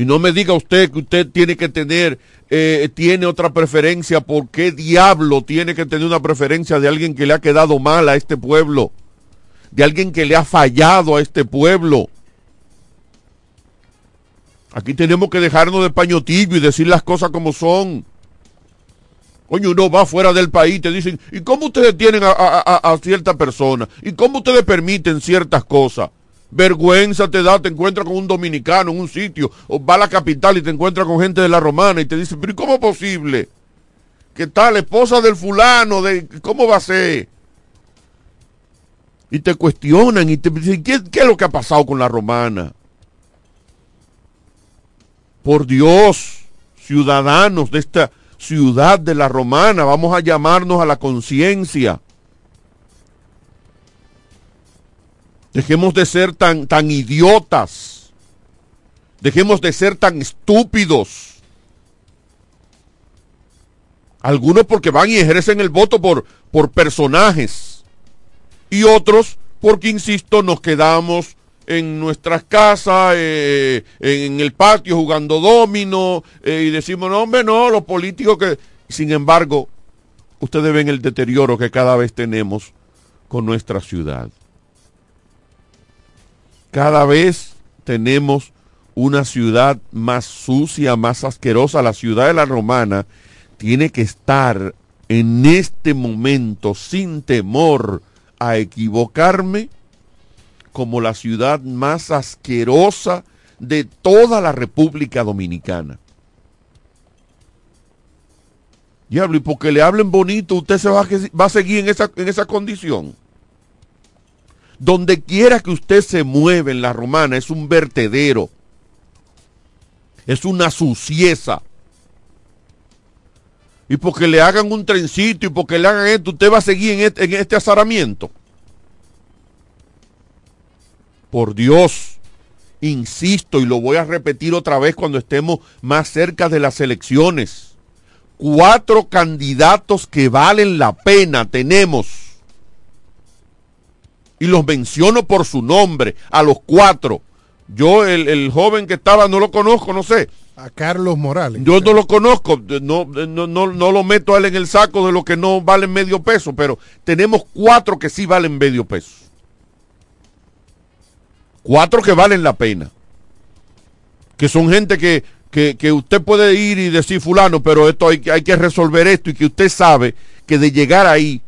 Y no me diga usted que usted tiene que tener, eh, tiene otra preferencia. ¿Por qué diablo tiene que tener una preferencia de alguien que le ha quedado mal a este pueblo? De alguien que le ha fallado a este pueblo. Aquí tenemos que dejarnos de paño y decir las cosas como son. Oye, uno va fuera del país te dicen, ¿y cómo ustedes tienen a, a cierta persona? ¿Y cómo ustedes permiten ciertas cosas? Vergüenza te da, te encuentras con un dominicano en un sitio, o va a la capital y te encuentras con gente de la romana y te dice, pero ¿cómo es posible? ¿Qué tal? Esposa del fulano, de, ¿cómo va a ser? Y te cuestionan y te dicen, ¿qué, ¿qué es lo que ha pasado con la romana? Por Dios, ciudadanos de esta ciudad de la romana, vamos a llamarnos a la conciencia. Dejemos de ser tan, tan idiotas. Dejemos de ser tan estúpidos. Algunos porque van y ejercen el voto por, por personajes. Y otros porque, insisto, nos quedamos en nuestras casas, eh, en el patio jugando domino eh, y decimos, no, hombre, no, los políticos que... Sin embargo, ustedes ven el deterioro que cada vez tenemos con nuestra ciudad. Cada vez tenemos una ciudad más sucia, más asquerosa. La ciudad de la Romana tiene que estar en este momento sin temor a equivocarme como la ciudad más asquerosa de toda la República Dominicana. Diablo, y porque le hablen bonito, usted se va a, seguir en esa condición. Donde quiera que usted se mueve en la romana es un vertedero. Es una sucieza. Y porque le hagan un trencito y porque le hagan esto, usted va a seguir en este, en este azaramiento. Por Dios, insisto y lo voy a repetir otra vez cuando estemos más cerca de las elecciones. Cuatro candidatos que valen la pena tenemos y los menciono por su nombre, a los cuatro. Yo, el, joven que estaba, no lo conozco, no sé. A Carlos Morales. Yo no lo conozco, no, no, no, lo meto a él en el saco de lo que no valen medio peso, pero tenemos cuatro que sí valen medio peso. Cuatro que valen la pena. Que son gente que, que, que usted puede ir y decir fulano, pero esto hay, hay que resolver esto y que usted sabe que de llegar ahí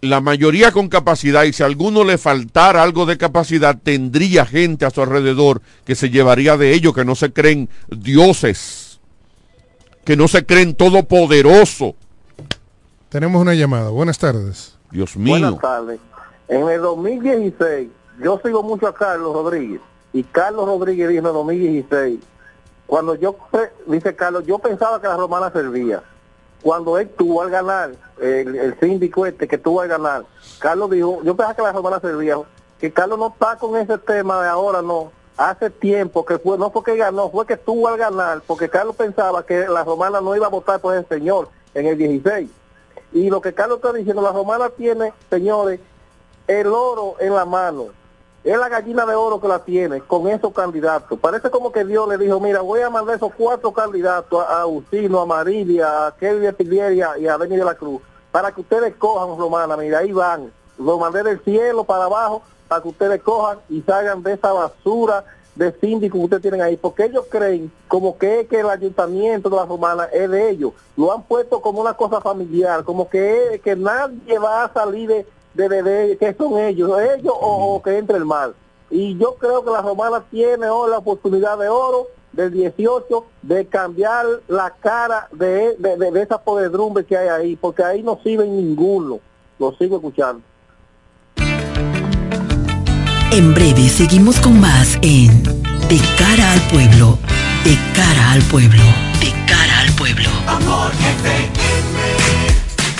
la mayoría con capacidad y si a alguno le faltara algo de capacidad, tendría gente a su alrededor que se llevaría de ello, que no se creen dioses, que no se creen todopoderoso. Tenemos una llamada. Buenas tardes. Dios mío. Buenas tardes. En el 2016, yo sigo mucho a Carlos Rodríguez. Y Carlos Rodríguez dijo en el 2016, cuando yo, dice Carlos, yo pensaba que la romana servía cuando él tuvo al ganar, el, el síndico este que tuvo al ganar, Carlos dijo, yo pensaba que la romana servía, que Carlos no está con ese tema de ahora, no. Hace tiempo que fue, no fue que ganó, fue que tuvo al ganar, porque Carlos pensaba que la romana no iba a votar por ese señor en el 16. Y lo que Carlos está diciendo, la romana tiene, señores, el oro en la mano es la gallina de oro que la tiene con esos candidatos. Parece como que Dios le dijo, mira, voy a mandar esos cuatro candidatos, a Agustino, a Marilia, a Kelly de y a Benny de la Cruz, para que ustedes cojan, Romana, mira, ahí van. Lo mandé del cielo para abajo para que ustedes cojan y salgan de esa basura de síndico que ustedes tienen ahí, porque ellos creen como que, que el ayuntamiento de la romana es de ellos. Lo han puesto como una cosa familiar, como que, que nadie va a salir de de, que son ellos, ellos o, que entre el mal. Y yo creo que la romana tiene hoy la oportunidad de oro del 18 de cambiar la cara de, de, de, de esa podredumbre que hay ahí, porque ahí no sirve ninguno. Lo sigo escuchando. En breve seguimos con más en De cara al pueblo, de cara al pueblo, de cara al pueblo. Amor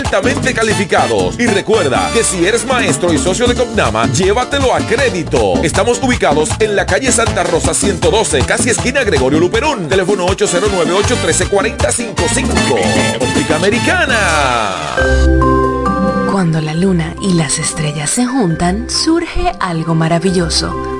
altamente calificados. Y recuerda que si eres maestro y socio de Copnama, llévatelo a crédito. Estamos ubicados en la calle Santa Rosa 112, casi esquina Gregorio Luperón. Teléfono 809-813-4055. Óptica Americana. Cuando la luna y las estrellas se juntan, surge algo maravilloso.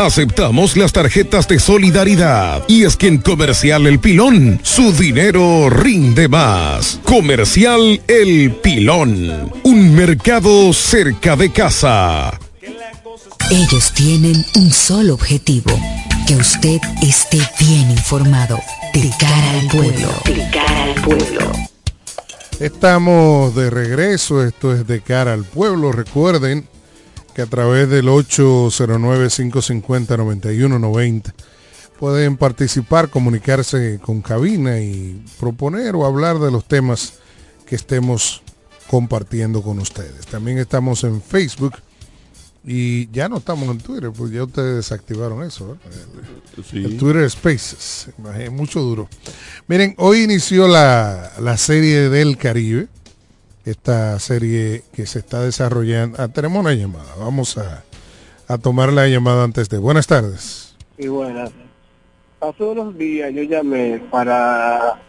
Aceptamos las tarjetas de solidaridad. Y es que en Comercial El Pilón, su dinero rinde más. Comercial El Pilón. Un mercado cerca de casa. Ellos tienen un solo objetivo, que usted esté bien informado. De cara al pueblo. De cara al pueblo. Estamos de regreso, esto es de cara al pueblo. Recuerden que a través del 809-550-9190 pueden participar, comunicarse con cabina y proponer o hablar de los temas que estemos compartiendo con ustedes. También estamos en Facebook y ya no estamos en Twitter, pues ya ustedes desactivaron eso. El, Sí. el Twitter Spaces, mucho duro. Miren, hoy inició la, la serie del Caribe esta serie que se está desarrollando. Ah, tenemos una llamada, vamos a, a tomar la llamada antes de. Buenas tardes. Y buenas. Hace unos días yo llamé para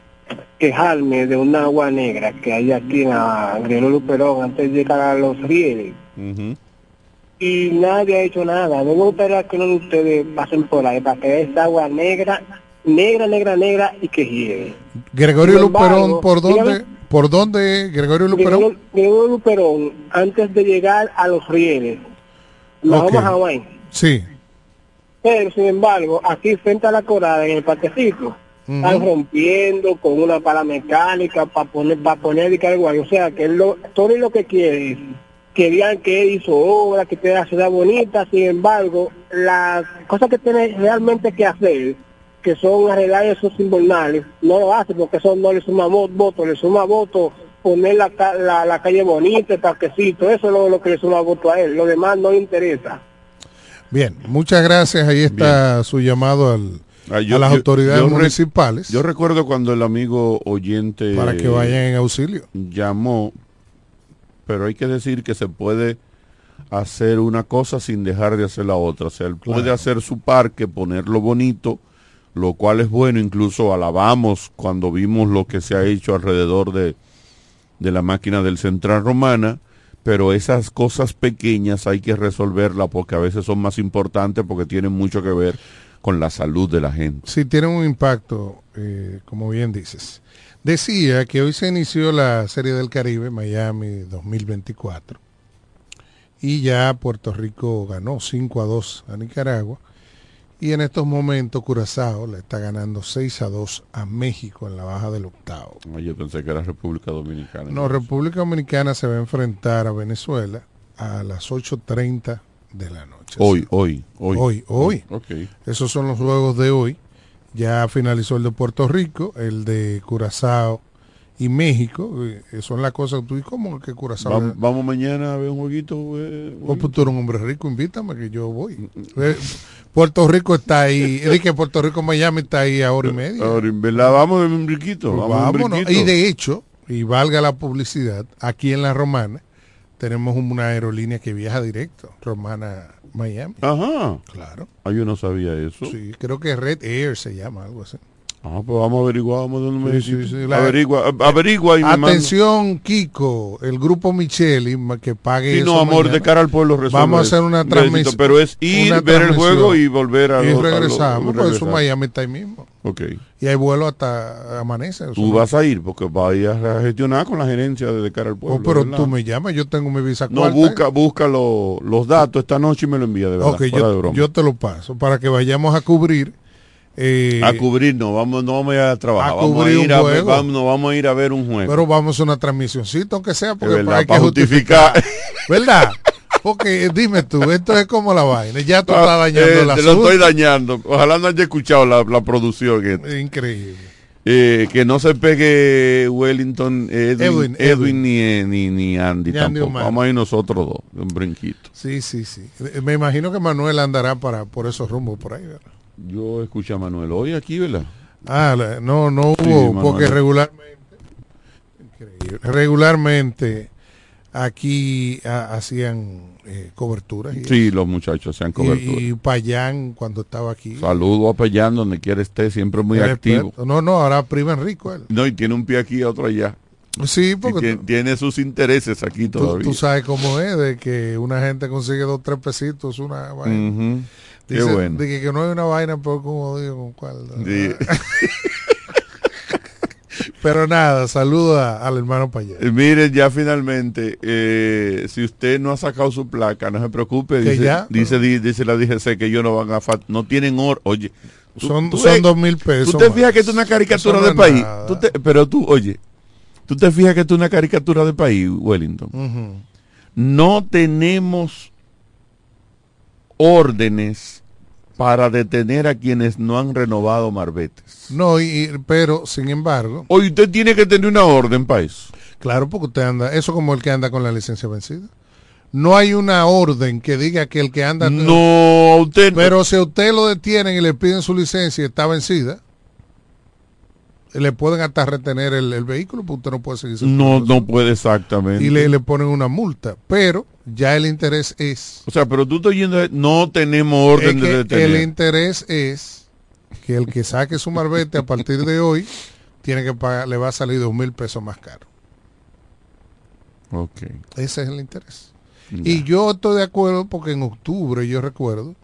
quejarme de una agua negra que hay aquí en la Guerrero Luperón antes de llegar a los rieles. Y nadie ha hecho nada. Me gustaría que uno de ustedes pasen por ahí para que esa agua negra, negra, negra, negra y que llegue. Gregorio embargo, Luperón, ¿por dónde? dígame. ¿Por dónde, Gregorio Luperón? Gregorio Luperón, antes de llegar a los rieles. La Ok. Homa Hawái. Sí, Pero, sin embargo, aquí frente a la corada, en el parquecito, están rompiendo con una pala mecánica para poner para poner y algo o sea que él lo, todo lo que quiere es que vean que hizo obra que tiene la ciudad bonita sin embargo las cosas que tiene realmente que hacer que son arreglar esos invernales no lo hace porque eso no le suma voto le suma voto poner la, la, la calle bonita el parquecito eso es lo, lo que le suma voto a él lo demás no le interesa Bien, muchas gracias. Ahí está su llamado al, Ah, yo- a las yo- autoridades yo municipales Yo recuerdo cuando el amigo oyente para que vayan en auxilio. llamó, pero hay que decir que se puede hacer una cosa sin dejar de hacer la otra. O sea, él puede Claro. hacer su parque, ponerlo bonito, lo cual es bueno. Incluso alabamos cuando vimos lo que se ha hecho alrededor de, de la máquina del Central Romana, pero esas cosas pequeñas hay que resolverlas porque a veces son más importantes porque tienen mucho que ver con la salud de la gente. Sí, tienen un impacto, eh, como bien dices. Decía que hoy se inició la Serie del Caribe Miami 2024 y ya Puerto Rico ganó 5 a 2 a Nicaragua y en estos momentos Curazao le está ganando 6 a 2 a México en la baja del octavo. Yo pensé que era República Dominicana. No, República Dominicana se va a enfrentar a Venezuela a las 8.30 de la noche. Hoy, hoy, hoy. Hoy, hoy. Ok. Esos son los juegos de hoy. Ya finalizó el de Puerto Rico, el de Curazao y México. Eh, Son las cosas. ¿Tú y cómo que Curazao? Vam- vamos mañana a ver un jueguito. eh, Oh, pues tú eres un hombre rico, invítame que yo voy. Eh, Puerto Rico está ahí. Es que Puerto Rico, Miami está ahí a hora y media. Ahora, verdad, vamos ver un briquito. Pues Vamos vámonos. Y de hecho, y valga la publicidad, aquí en la Romana tenemos una aerolínea que viaja directo, Romana Miami. Ajá. Claro. Ah, yo no sabía eso. Sí, creo que Red Air se llama, algo así. Ah, pues vamos a averiguar, vamos a dar un Sí, medicito. sí, sí, la- Averigua, averigua y me. Atención, Kiko, el grupo Micheli, que pague Sí, eso no, amor, mañana. de cara al pueblo resuelve Vamos a eso. hacer una transmisión. Pero es ir, ver el juego y volver a Y lo- a lo- regresamos, por eso regresar. Miami está ahí mismo. Ok. Y hay vuelo hasta amanece. eso Tú vas a ir porque vayas a gestionar con la gerencia de, cara al pueblo. Oh, pero ¿verdad? tú me llamas, yo tengo mi visa No, cuarta. busca, busca lo- los datos esta noche y me lo envía de verdad. Ok, fuera de yo, broma. yo te lo paso para que vayamos a cubrir. Eh, a cubrir, no vamos, no vamos a ir a trabajar. a vamos, a ir a ver, vamos, no, vamos a ir a ver un juego. pero vamos a una transmisioncita, aunque sea, porque verdad, hay que justificar. justificar. (laughs) ¿Verdad? Porque dime tú, esto es como la vaina. Ya tú estás Ah, dañando eh, la Te lo estoy dañando. Ojalá no haya escuchado la, la producción. que- Increíble. eh, que no se pegue Wellington, Edwin, Edwin, Edwin, Edwin. ni, eh, ni, ni Andy Ni Andy tampoco. Omar. Vamos a ir nosotros dos, un brinquito. Sí, sí, sí. Me imagino que Manuel andará para por esos rumbos por ahí, ¿verdad? Yo escuché a Manuel hoy aquí, ¿verdad? Ah, la- no, no hubo, porque regularmente, increíble, regularmente aquí ha- hacían eh, coberturas. Y, Sí, los muchachos sean cobertura. y, y Payán, cuando estaba aquí. Saludo a Payán, donde quiera esté, siempre muy activo. experto. No, no, ahora prima en rico él. No, y tiene un pie aquí y otro allá. Sí, porque tiene, sus intereses aquí todavía. tú sabes cómo es, de que una gente consigue dos, tres pesitos, una. Ujú. Qué bueno. de que, que no hay una vaina, pero como digo, ¿con cuál? Sí. (laughs) Pero nada, saludo a- al hermano Payán. Eh, Mire, ya finalmente, eh, si usted no ha sacado su placa, no se preocupe. Dice, ya, dice, di- dice la DGC que ellos no van a no tienen or, oye. tú- Son, tú son ves- dos mil pesos. Tú te más. fijas que es una caricatura no de país. nada. Tú te- pero tú, oye, tú te fijas que es una caricatura de país, Wellington. No tenemos órdenes para detener a quienes no han renovado marbetes. No, y, pero sin embargo, Hoy usted tiene que tener una orden para eso. claro, porque usted anda, eso como el que anda con la licencia vencida. No hay una orden que diga que el que anda. No, usted. Pero si a usted lo detienen y le piden su licencia y está vencida, le pueden hasta retener el, el vehículo, porque usted no puede seguir. No, no puede exactamente. Y le, le ponen una multa. Pero ya el interés es. O sea, pero tú estás yendo, no tenemos orden es de detener. el interés es que el que saque su marbete a partir de hoy tiene que pagar, le va a salir dos mil pesos más caro. Ok. Ese es el interés. Ya. Y yo estoy de acuerdo porque en octubre, yo recuerdo,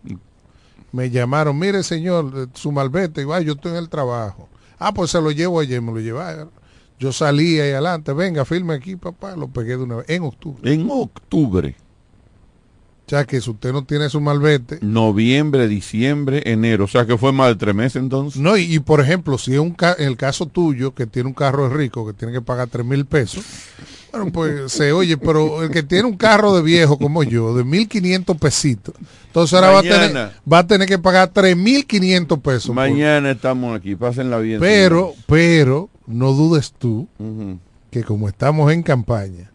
me llamaron, mire señor, eh, su malvete, y va, yo estoy en el trabajo. Ah, pues se lo llevo ayer, me lo llevaron. Yo salí ahí adelante, venga, firme aquí, papá, lo pegué de una vez, en octubre. En octubre. O sea que si usted no tiene su malvete. Noviembre, diciembre, enero. O sea que fue más de tres meses entonces. No, y, y por ejemplo, si es un ca- el caso tuyo, que tiene un carro de rico, que tiene que pagar tres mil pesos, bueno, pues se oye, pero el que tiene un carro de viejo como yo, de mil quinientos pesitos, entonces ahora va a, tener, va a tener que pagar tres mil quinientos pesos. por- Mañana estamos aquí, pásenla bien. pero, pero, no dudes tú que como estamos en campaña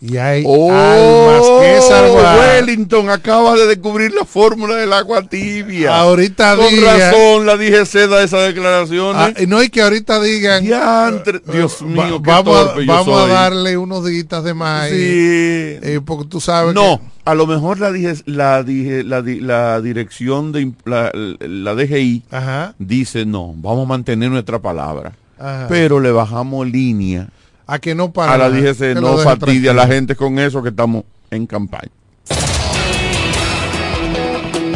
y hay Oh, almas que salvar. Wellington acaba de descubrir la fórmula del agua tibia. Ahorita Con diga- razón la DGC da esas declaraciones. Ah, y no hay que ahorita digan Diantre, Dios va- mío, qué vamos, a, yo vamos a darle unos días de más Sí. eh, porque tú sabes No, que- a lo mejor la dije, la dije, la, di- la dirección de la, la DGI Ajá. dice no, vamos a mantener nuestra palabra, Ajá. pero le bajamos línea a que no para a la DGC, no fastidia a la gente con eso que estamos en campaña.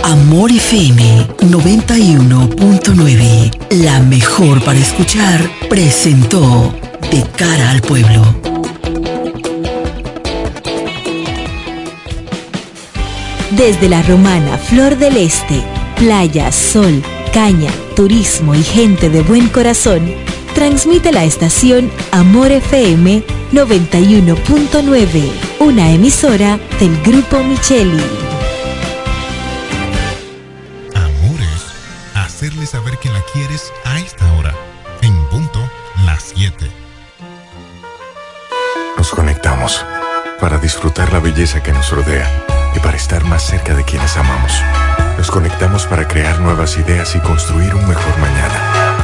Amor FM 91.9, la mejor para escuchar, presentó De cara al pueblo. Desde la romana Flor del Este, playa, sol, caña, turismo y gente de buen corazón, transmite la estación Amor FM 91.9, una emisora del Grupo Micheli. Amor es hacerle saber que la quieres a esta hora, en punto las 7. Nos conectamos para disfrutar la belleza que nos rodea y para estar más cerca de quienes amamos. Nos conectamos para crear nuevas ideas y construir un mejor mañana,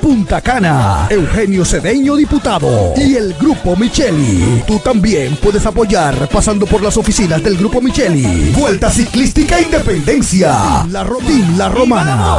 Punta Cana, Eugenio Cedeño, diputado, y el Grupo Micheli. Tú también puedes apoyar pasando por las oficinas del Grupo Micheli. Vuelta Ciclística Independencia. La, Ro- Team La Romana.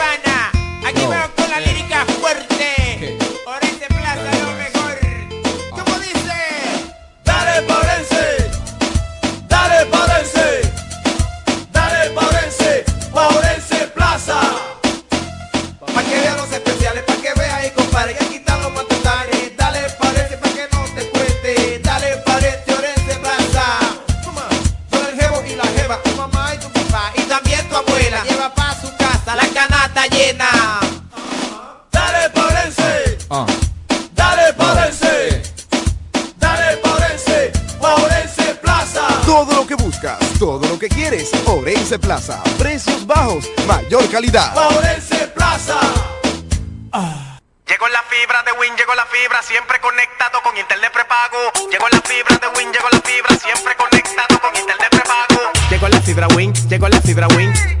todo lo que quieres. Orense Plaza. Precios bajos, mayor calidad. Orense Plaza. Llegó la fibra de Win, llegó la fibra, siempre conectado con internet prepago. Llegó la fibra de Win, llegó la fibra, siempre conectado con internet prepago. Llegó la fibra Win, llegó la fibra Win.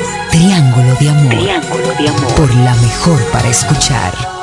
Triángulo de Amor. Triángulo de Amor. Por la mejor para escuchar.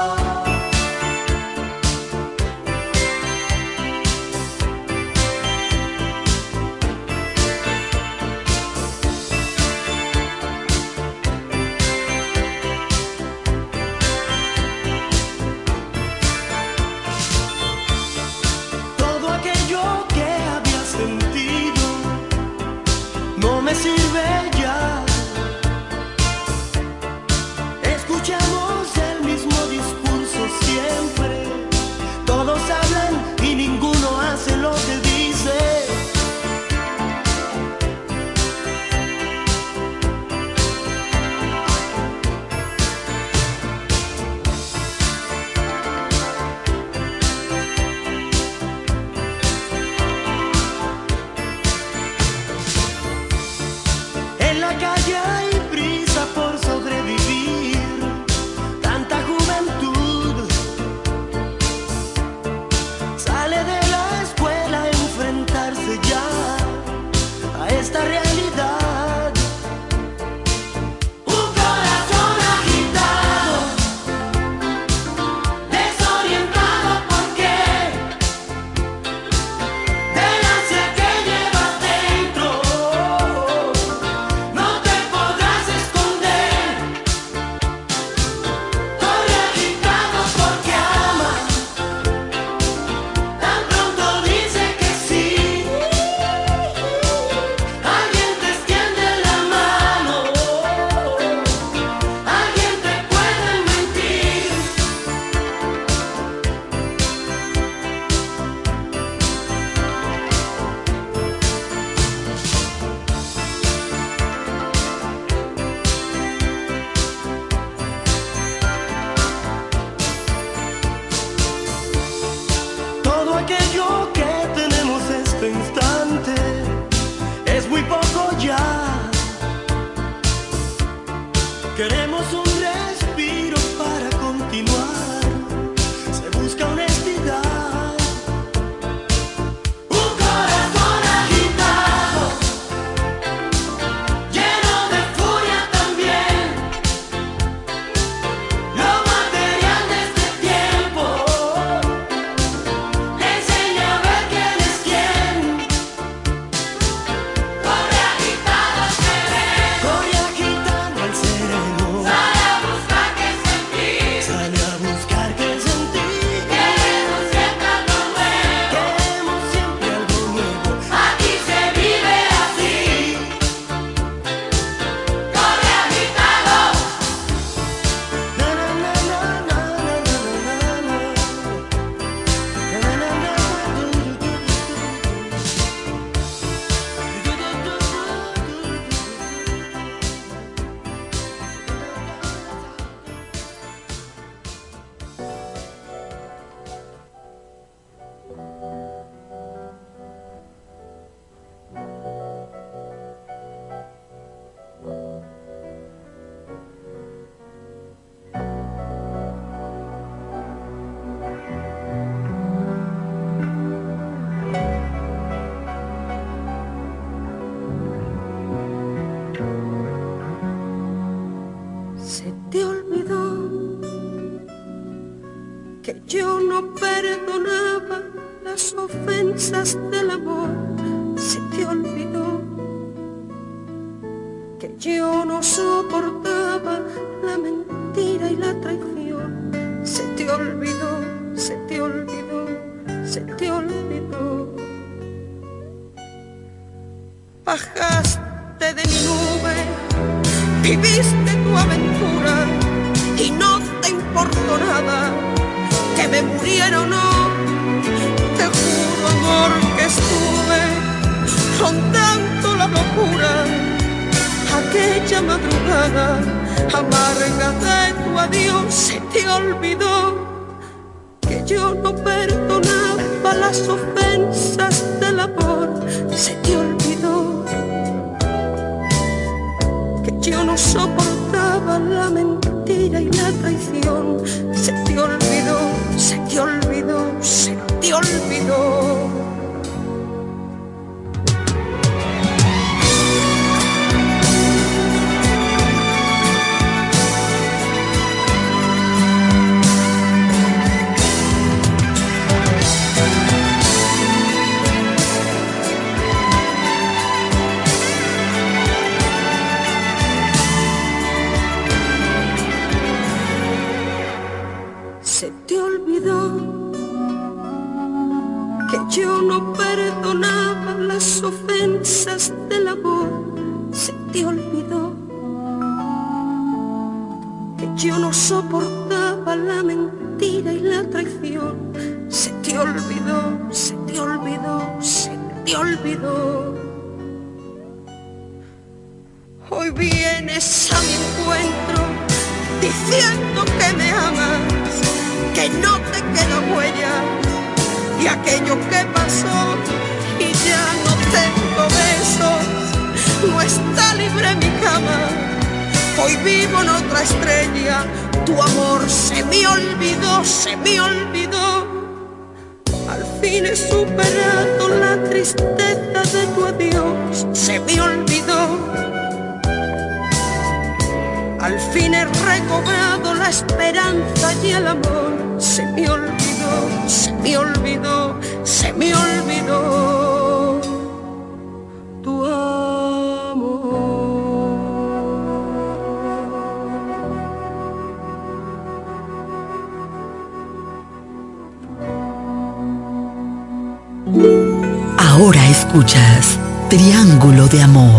de amor.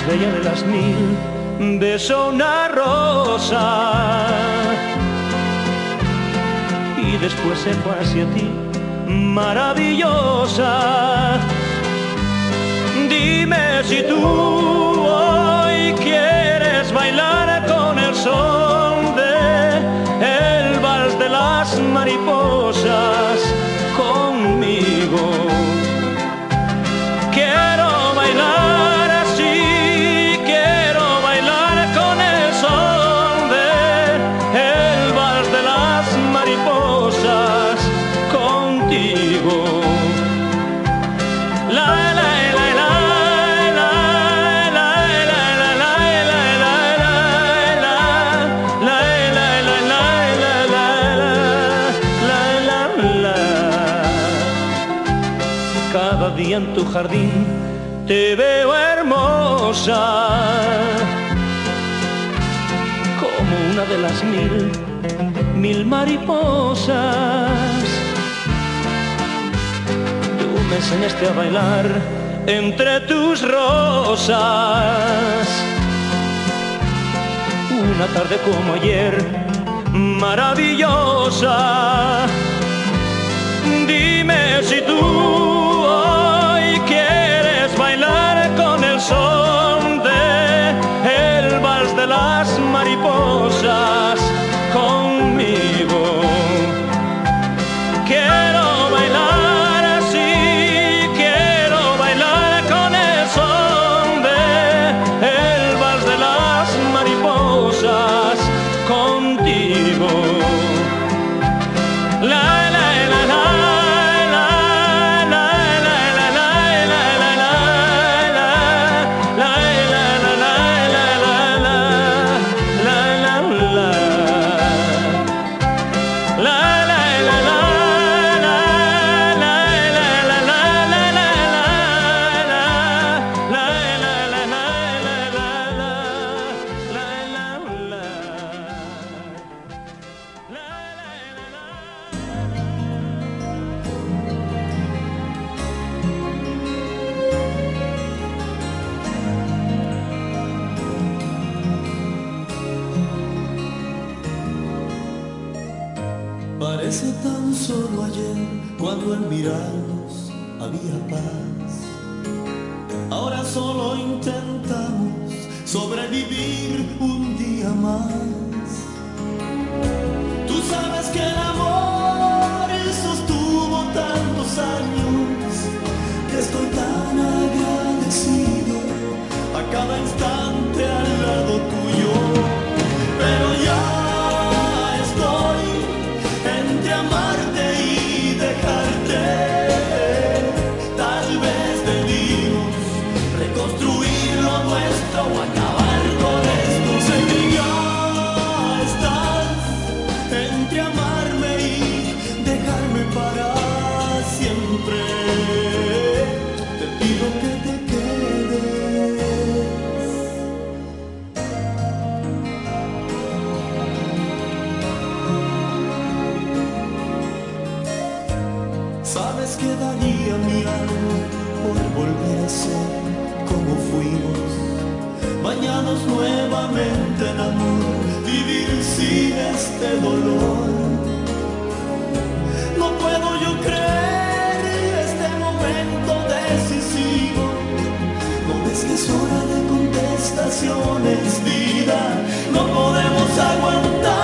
más bella de las mil, besó una rosa. Y después se fue hacia ti, maravillosa. Dime si tú hoy quieres bailar con el sol de el vals de las mariposas. día en tu jardín te veo hermosa, como una de las mil, mil mariposas. Tú me enseñaste a bailar entre tus rosas. Una tarde como ayer, maravillosa. Dime si tú together. este dolor. No puedo yo creer este momento decisivo. No ves que es hora de contestaciones, vida. No podemos aguantar.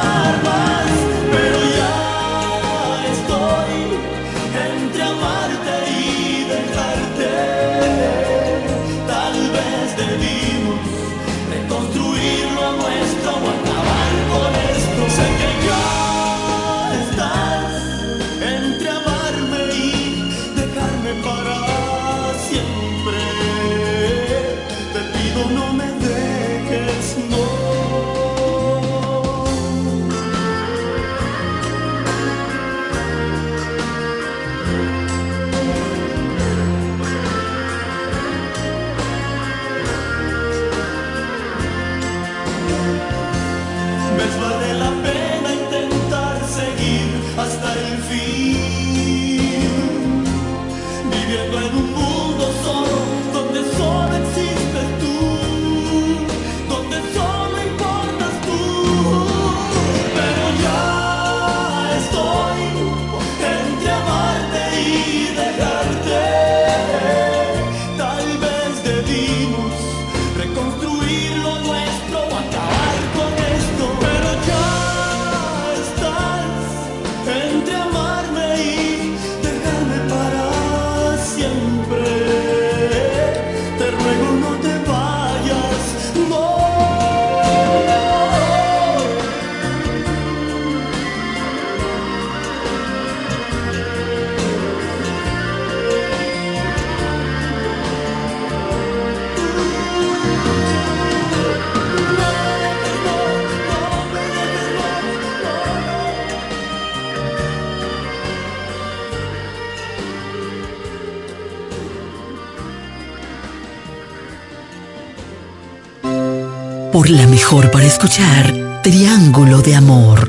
escuchar Triángulo de Amor.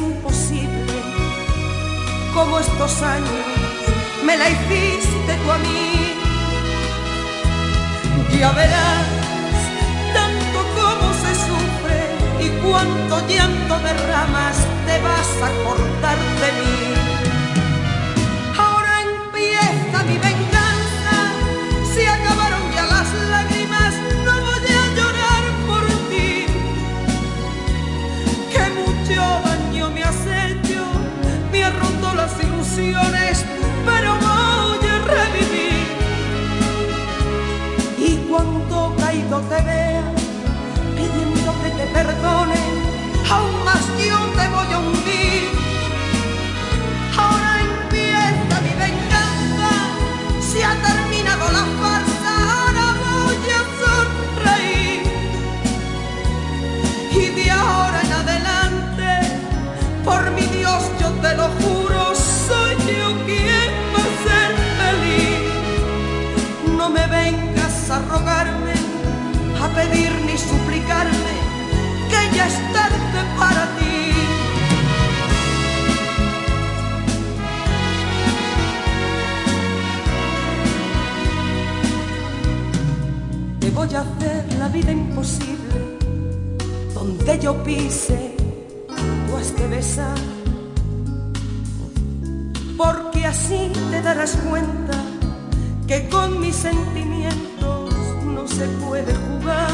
imposible, como estos años me la hiciste tú a mí. Ya verás tanto como se sufre y cuánto llanto derramas, te vas a cortar de mí. Pero voy a revivir. Y cuando caído te vea, pidiendo que te perdone, voy a hacer la vida imposible, donde yo pise, tú has de besar, porque así te darás cuenta que con mis sentimientos no se puede jugar.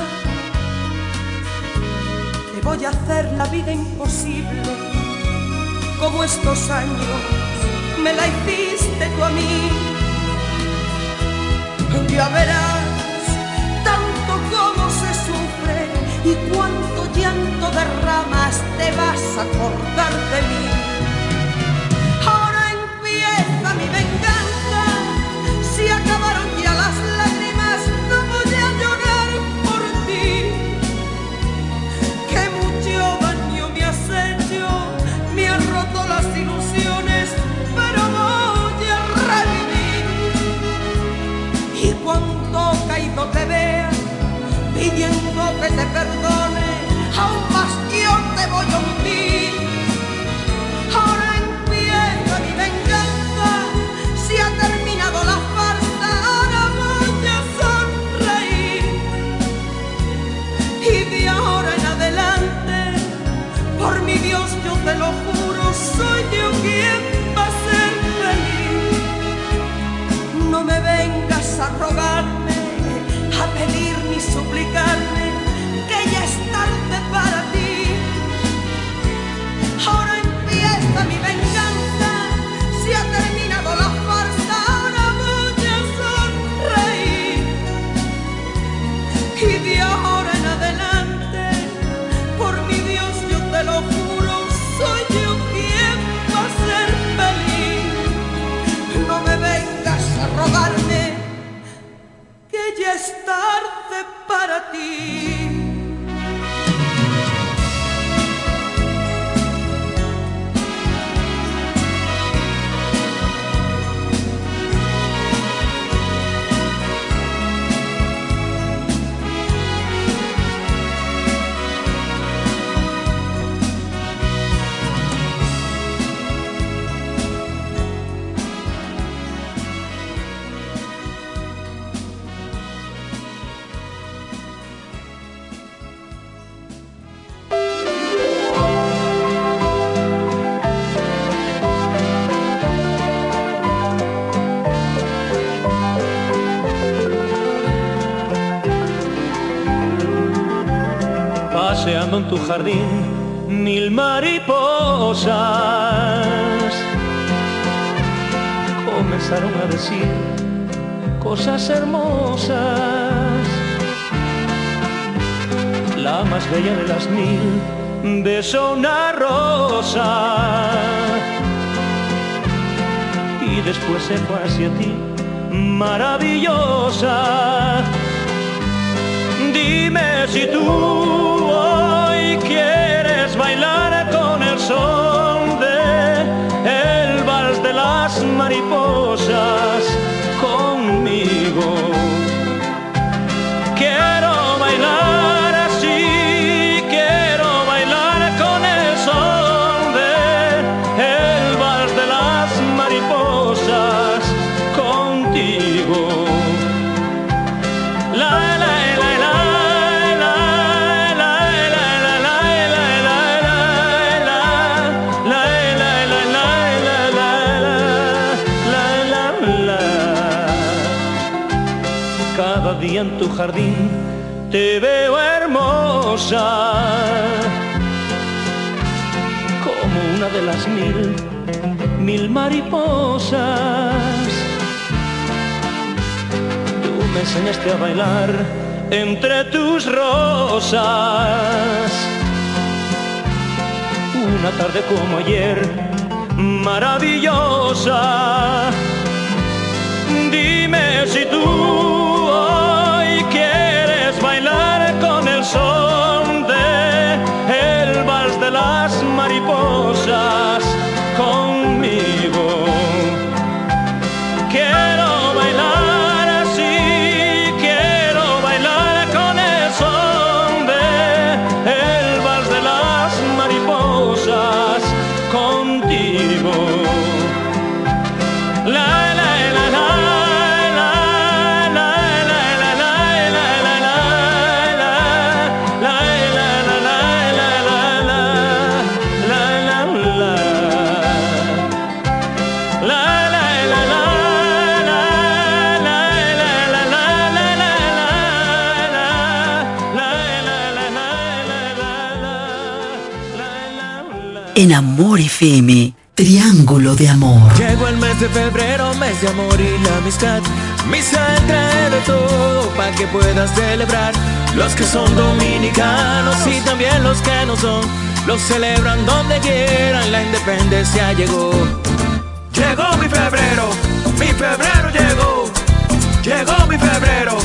Te voy a hacer la vida imposible, como estos años me la hiciste tú a mí. Ya verás y cuánto llanto derramas, te vas a acordar de mí. Pedir en tu jardín mil mariposas comenzaron a decir cosas hermosas. La más bella de las mil besó una rosa y después se fue hacia ti, maravillosa. Dime si tú hoy quieres jardín te veo hermosa, como una de las mil, mil mariposas. Tú me enseñaste a bailar entre tus rosas. Una tarde como ayer, maravillosa. Dime si tú Amor FM, Triángulo de Amor. Llegó el mes de febrero, mes de amor y la amistad. Misa trae de todo para que puedas celebrar. Los que son dominicanos y también los que no son, los celebran donde quieran. La independencia llegó. Llegó mi febrero, mi febrero llegó. Llegó mi febrero,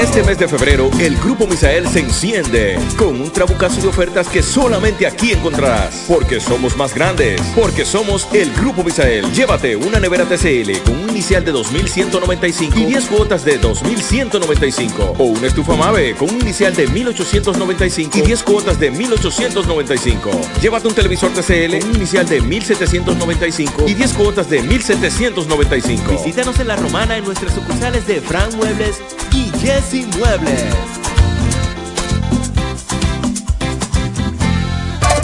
este mes de febrero, el Grupo Misael se enciende con un trabucazo de ofertas que solamente aquí encontrarás. Porque somos más grandes, porque somos el Grupo Misael. Llévate una nevera TCL con un inicial de 2.195 y 10 cuotas de 2.195. O una estufa Mave con un inicial de 1.895 y 10 cuotas de 1.895. Llévate un televisor TCL con un inicial de 1.795 y 10 cuotas de 1.795. Visítanos en La Romana en nuestras sucursales de Fran Muebles y Jesse Muebles.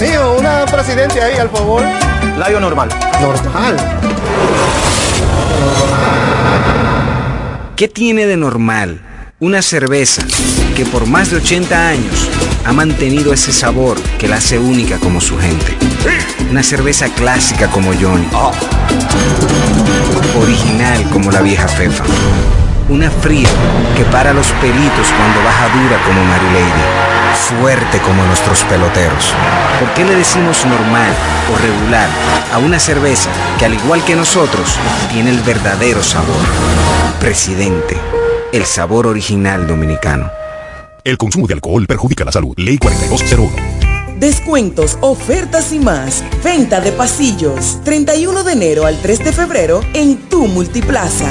Mío, una presidente ahí, al favor. Layo normal. Normal. ¿Qué tiene de normal una cerveza que por más de 80 años ha mantenido ese sabor que la hace única como su gente? Una cerveza clásica como Johnny. Original como la vieja Fefa. Una fría que para los pelitos cuando baja dura como Marilady. Fuerte como nuestros peloteros. ¿Por qué le decimos normal o regular a una cerveza que al igual que nosotros tiene el verdadero sabor? Presidente, el sabor original dominicano. El consumo de alcohol perjudica la salud. Ley 4201. Descuentos, ofertas y más. Venta de pasillos. 31 de enero al 3 de febrero en tu multiplaza.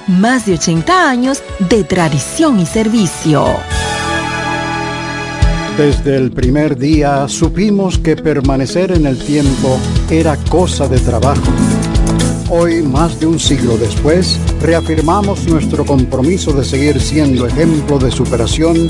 más de 80 años de tradición y servicio. Desde el primer día supimos que permanecer en el tiempo era cosa de trabajo. Hoy, más de un siglo después, reafirmamos nuestro compromiso de seguir siendo ejemplo de superación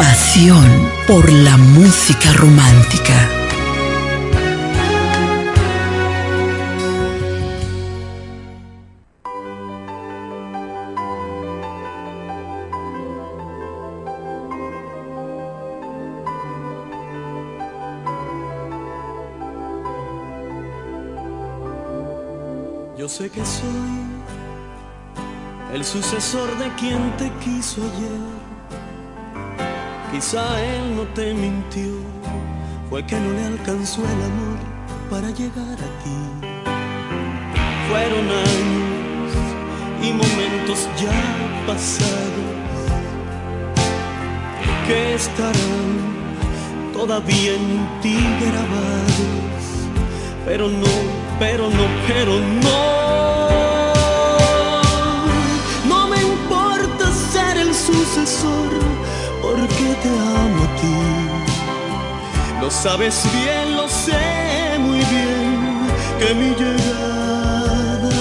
Pasión por la música romántica. Yo sé que soy el sucesor de quien te quiso ayer. Quizá él no te mintió, fue que no le alcanzó el amor para llegar a ti. Fueron años y momentos ya pasados que estarán todavía en ti grabados, pero no, pero no, pero no. No me importa ser el sucesor, porque te amo a ti. Lo sabes bien, lo sé muy bien, que mi llegada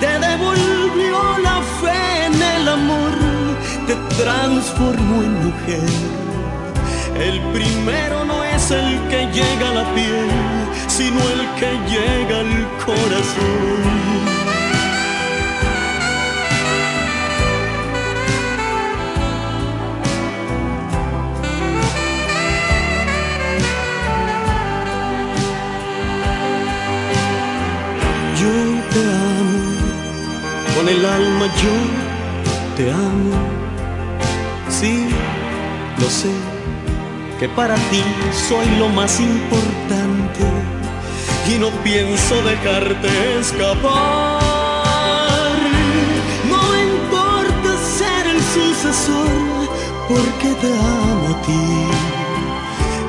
te devolvió la fe en el amor, te transformó en mujer. El primero no es el que llega a la piel, sino el que llega al corazón. Con el alma yo te amo. Sí, lo sé, que para ti soy lo más importante y no pienso dejarte escapar. No importa ser el sucesor, porque te amo a ti.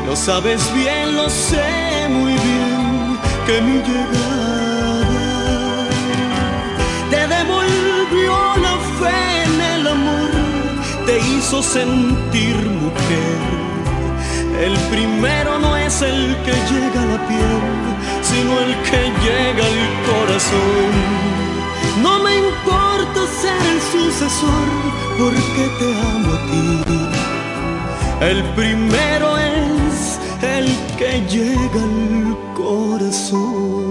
Lo sabes bien, lo sé muy bien, que mi llegada en el amor, te hizo sentir mujer. El primero no es el que llega a la piel, sino el que llega al corazón. No me importa ser el sucesor, porque te amo a ti. El primero es el que llega al corazón.